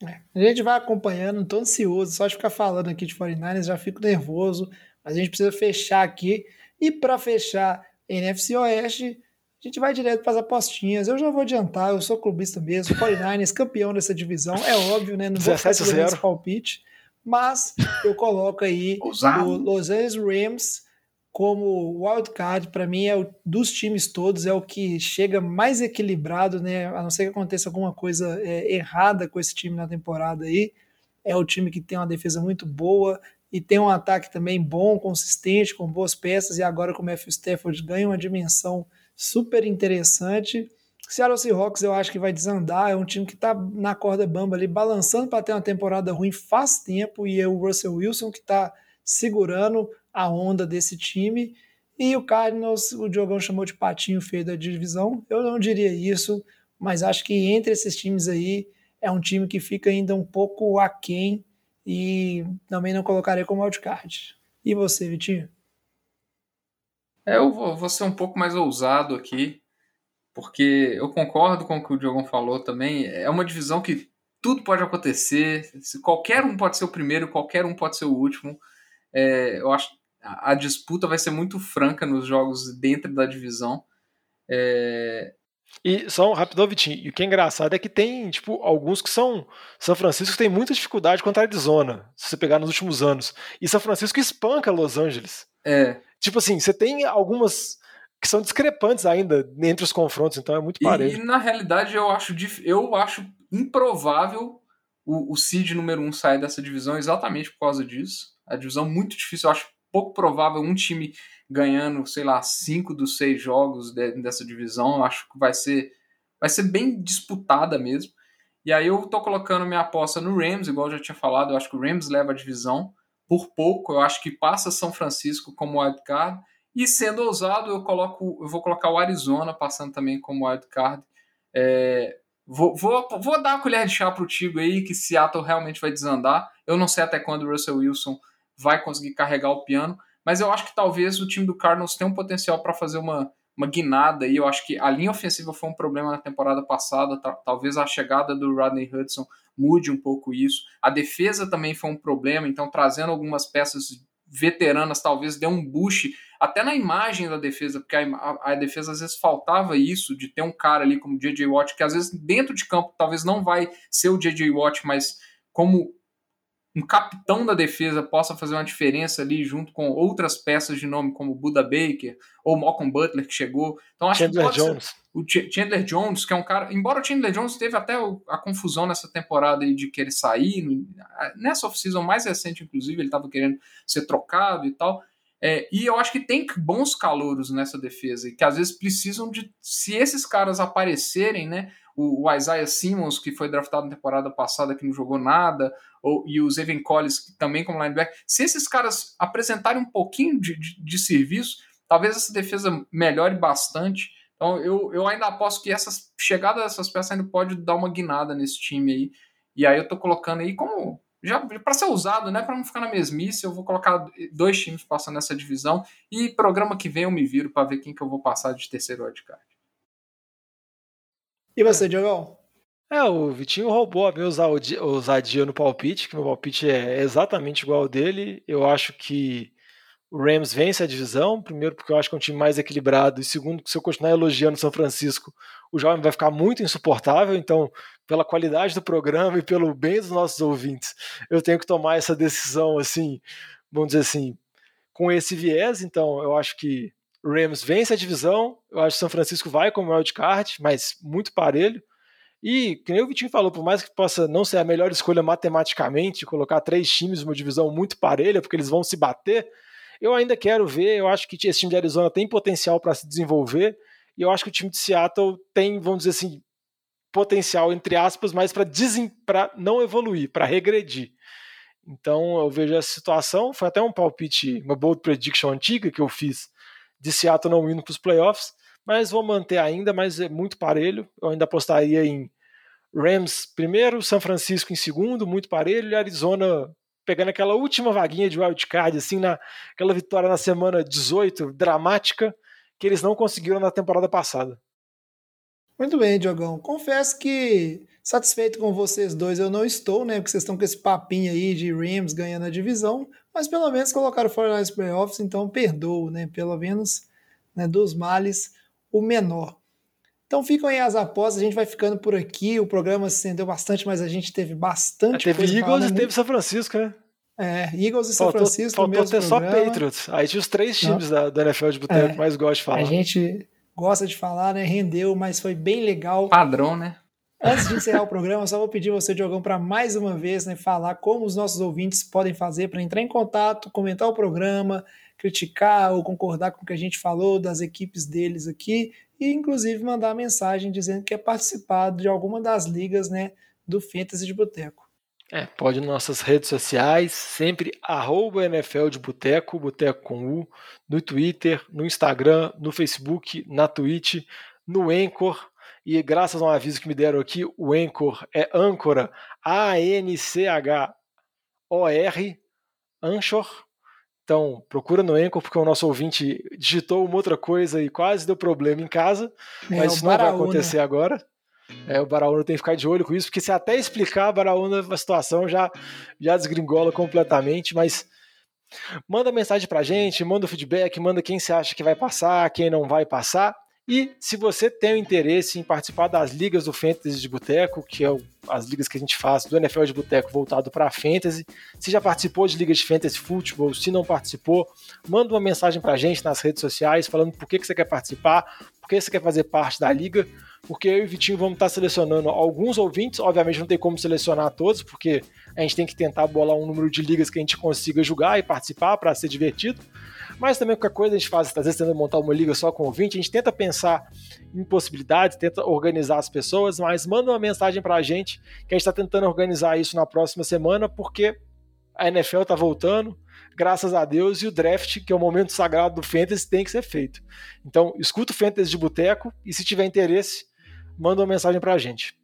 É, a gente vai acompanhando, tô ansioso, só de ficar falando aqui de 49ers, já fico nervoso, mas a gente precisa fechar aqui. E para fechar, NFC Oeste, a gente vai direto para as apostinhas. Eu já vou adiantar, eu sou clubista mesmo, 49ers campeão dessa divisão, é óbvio, né? Não vou fazer esse palpite, mas eu coloco aí o Los Angeles Rams como wildcard, para mim, é o, dos times todos, é o que chega mais equilibrado, né? A não ser que aconteça alguma coisa é, errada com esse time na temporada aí. É o time que tem uma defesa muito boa e tem um ataque também bom, consistente, com boas peças, e agora com o Matthew Stafford ganha uma dimensão super interessante. Seattle Seahawks eu acho que vai desandar, é um time que está na corda bamba ali, balançando para ter uma temporada ruim faz tempo, e é o Russell Wilson que está segurando a onda desse time. E o Cardinals, o Diogão chamou de patinho feio da divisão. Eu não diria isso, mas acho que entre esses times aí é um time que fica ainda um pouco aquém e também não colocaria como wildcard. E você, Vitinho? É, eu vou, vou, ser um pouco mais ousado aqui, porque eu concordo com o que o Diogão falou também. É uma divisão que tudo pode acontecer, qualquer um pode ser o primeiro, qualquer um pode ser o último. É, eu acho a, a, disputa vai ser muito franca nos jogos dentro da divisão. É... E só um rapidão, Vitinho. E o que é engraçado é que tem, tipo, alguns que são. São Francisco tem muita dificuldade contra a Arizona, se você pegar nos últimos anos. E São Francisco espanca Los Angeles. É. Tipo assim, você tem algumas que são discrepantes ainda entre os confrontos, então é muito parelho. E, e na realidade eu acho, eu acho improvável o, o seed número um sair dessa divisão exatamente por causa disso. A divisão muito difícil, eu acho pouco provável um time ganhando, sei lá, cinco dos seis jogos de, dessa divisão. Eu acho que vai ser, vai ser bem disputada mesmo. E aí eu tô colocando minha aposta no Rams, igual eu já tinha falado, eu acho que o Rams leva a divisão por pouco, eu acho que passa São Francisco como wildcard. E sendo ousado, eu coloco, eu vou colocar o Arizona passando também como wildcard. É, vou, vou, vou dar a colher de chá pro Tigo aí, que Seattle realmente vai desandar. Eu não sei até quando o Russell Wilson vai conseguir carregar o piano, mas eu acho que talvez o time do Cardinals tenha um potencial para fazer uma, uma guinada aí. Eu acho que a linha ofensiva foi um problema na temporada passada, talvez a chegada do Rodney Hudson mude um pouco isso. A defesa também foi um problema, então trazendo algumas peças veteranas talvez dê um boost até na imagem da defesa, porque a, a, a, defesa às vezes faltava isso, de ter um cara ali como o J.J. Watt, que às vezes dentro de campo talvez não vai ser o J.J. Watt, mas como um capitão da defesa possa fazer uma diferença ali junto com outras peças de nome como Buda Baker ou Malcolm Butler que chegou. Então acho Chandler que Jones. O Chandler Jones, que é um cara. Embora o Chandler Jones teve até a confusão nessa temporada aí de querer sair, nessa off-season mais recente, inclusive, ele estava querendo ser trocado e tal. É, e eu acho que tem bons calouros nessa defesa, que às vezes precisam de. Se esses caras aparecerem, né? O, o Isaiah Simmons, que foi draftado na temporada passada, que não jogou nada, ou, e o Evan Collins, também como linebacker, se esses caras apresentarem um pouquinho de, de, de serviço, talvez essa defesa melhore bastante. Então eu, eu ainda aposto que essa chegada dessas peças ainda pode dar uma guinada nesse time aí. E aí eu tô colocando aí como já para ser usado, né, para não ficar na mesmice, eu vou colocar dois times passando nessa divisão e programa que vem eu me viro para ver quem que eu vou passar de terceiro wildcard. E você, Diogão? É, o Vitinho roubou a minha ousadia no palpite, que meu palpite é exatamente igual ao dele. Eu acho que o Rams vence a divisão, primeiro porque eu acho que é um time mais equilibrado, e segundo que se eu continuar elogiando São Francisco, o jovem vai ficar muito insuportável, então, pela qualidade do programa e pelo bem dos nossos ouvintes, eu tenho que tomar essa decisão, assim, vamos dizer assim, com esse viés, então eu acho que o Rams vence a divisão, eu acho que São Francisco vai como wildcard, mas muito parelho, e, nem o Vitinho falou, por mais que possa não ser a melhor escolha matematicamente, colocar três times numa divisão muito parelha, porque eles vão se bater, eu ainda quero ver, eu acho que esse time de Arizona tem potencial para se desenvolver, e eu acho que o time de Seattle tem, vamos dizer assim, potencial, entre aspas, mas para não evoluir, para regredir. Então eu vejo essa situação, foi até um palpite, uma bold prediction antiga que eu fiz de Seattle não indo para os playoffs, mas vou manter ainda, mas é muito parelho. Eu ainda apostaria em Rams primeiro, São Francisco em segundo, muito parelho, e Arizona pegando aquela última vaguinha de wildcard, assim, na, aquela vitória na semana 18, dramática, que eles não conseguiram na temporada passada. Muito bem, Diogão. Confesso que satisfeito com vocês dois eu não estou, né? Porque vocês estão com esse papinho aí de Rams ganhando a divisão, mas pelo menos colocaram fora nas playoffs, então perdoo, né? Pelo menos né, dos males, o menor. Então ficam aí as apostas, a gente vai ficando por aqui. O programa se estendeu bastante, mas a gente teve bastante teve coisa. Teve Eagles e teve São Francisco, né? É, Eagles e São faltou, Francisco. Faltou ter só Patriots. Aí tinha os três times da, da, NFL de boteco é, que mais gosto de falar. A gente gosta de falar, né? Rendeu, mas foi bem legal. Padrão, né? Antes de encerrar o programa, só vou pedir você, Diogão, para mais uma vez né, falar como os nossos ouvintes podem fazer para entrar em contato, comentar o programa, criticar ou concordar com o que a gente falou das equipes deles aqui e inclusive mandar mensagem dizendo que é participado de alguma das ligas né, do Fantasy de Boteco. É, pode nas nossas redes sociais, sempre arroba NFL de Boteco, Boteco com U, no Twitter, no Instagram, no Facebook, na Twitch, no Anchor, e graças a um aviso que me deram aqui, o Anchor é âncora, A-N-C-H-O-R, Anchor, então, procura no Anchor, porque o nosso ouvinte digitou uma outra coisa e quase deu problema em casa, é, mas isso não vai acontecer agora. É, o Baraúna tem que ficar de olho com isso, porque se até explicar, Baraúna, a situação já, já desgringola completamente, mas manda mensagem pra gente, manda o feedback, manda quem você acha que vai passar, quem não vai passar. E se você tem o interesse em participar das ligas do Fantasy de Boteco, que é as ligas que a gente faz do NFL de Boteco voltado para Fantasy, se já participou de ligas de Fantasy Football, se não participou, manda uma mensagem para a gente nas redes sociais falando por que, que você quer participar, por que você quer fazer parte da liga, porque eu e o Vitinho vamos estar selecionando alguns ouvintes, obviamente não tem como selecionar todos, porque a gente tem que tentar bolar um número de ligas que a gente consiga jogar e participar para ser divertido, mas também qualquer coisa a gente faz, às vezes tenta montar uma liga só com ouvinte, a gente tenta pensar em possibilidades, tenta organizar as pessoas, mas manda uma mensagem para a gente que a gente está tentando organizar isso na próxima semana, porque a NFL está voltando, graças a Deus, e o draft, que é o momento sagrado do Fantasy, tem que ser feito. Então, escuta o Fantasy de Boteco e se tiver interesse, manda uma mensagem para a gente.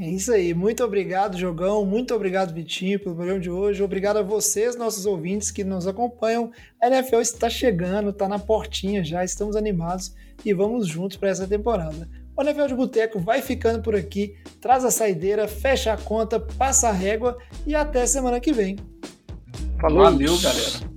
É isso aí. Muito obrigado, Jogão. Muito obrigado, Vitinho, pelo programa de hoje. Obrigado a vocês, nossos ouvintes que nos acompanham. A NFL está chegando, está na portinha já, estamos animados e vamos juntos para essa temporada. O NFL de Boteco vai ficando por aqui. Traz a saideira, fecha a conta, passa a régua e até semana que vem. Falou. Valeu, galera.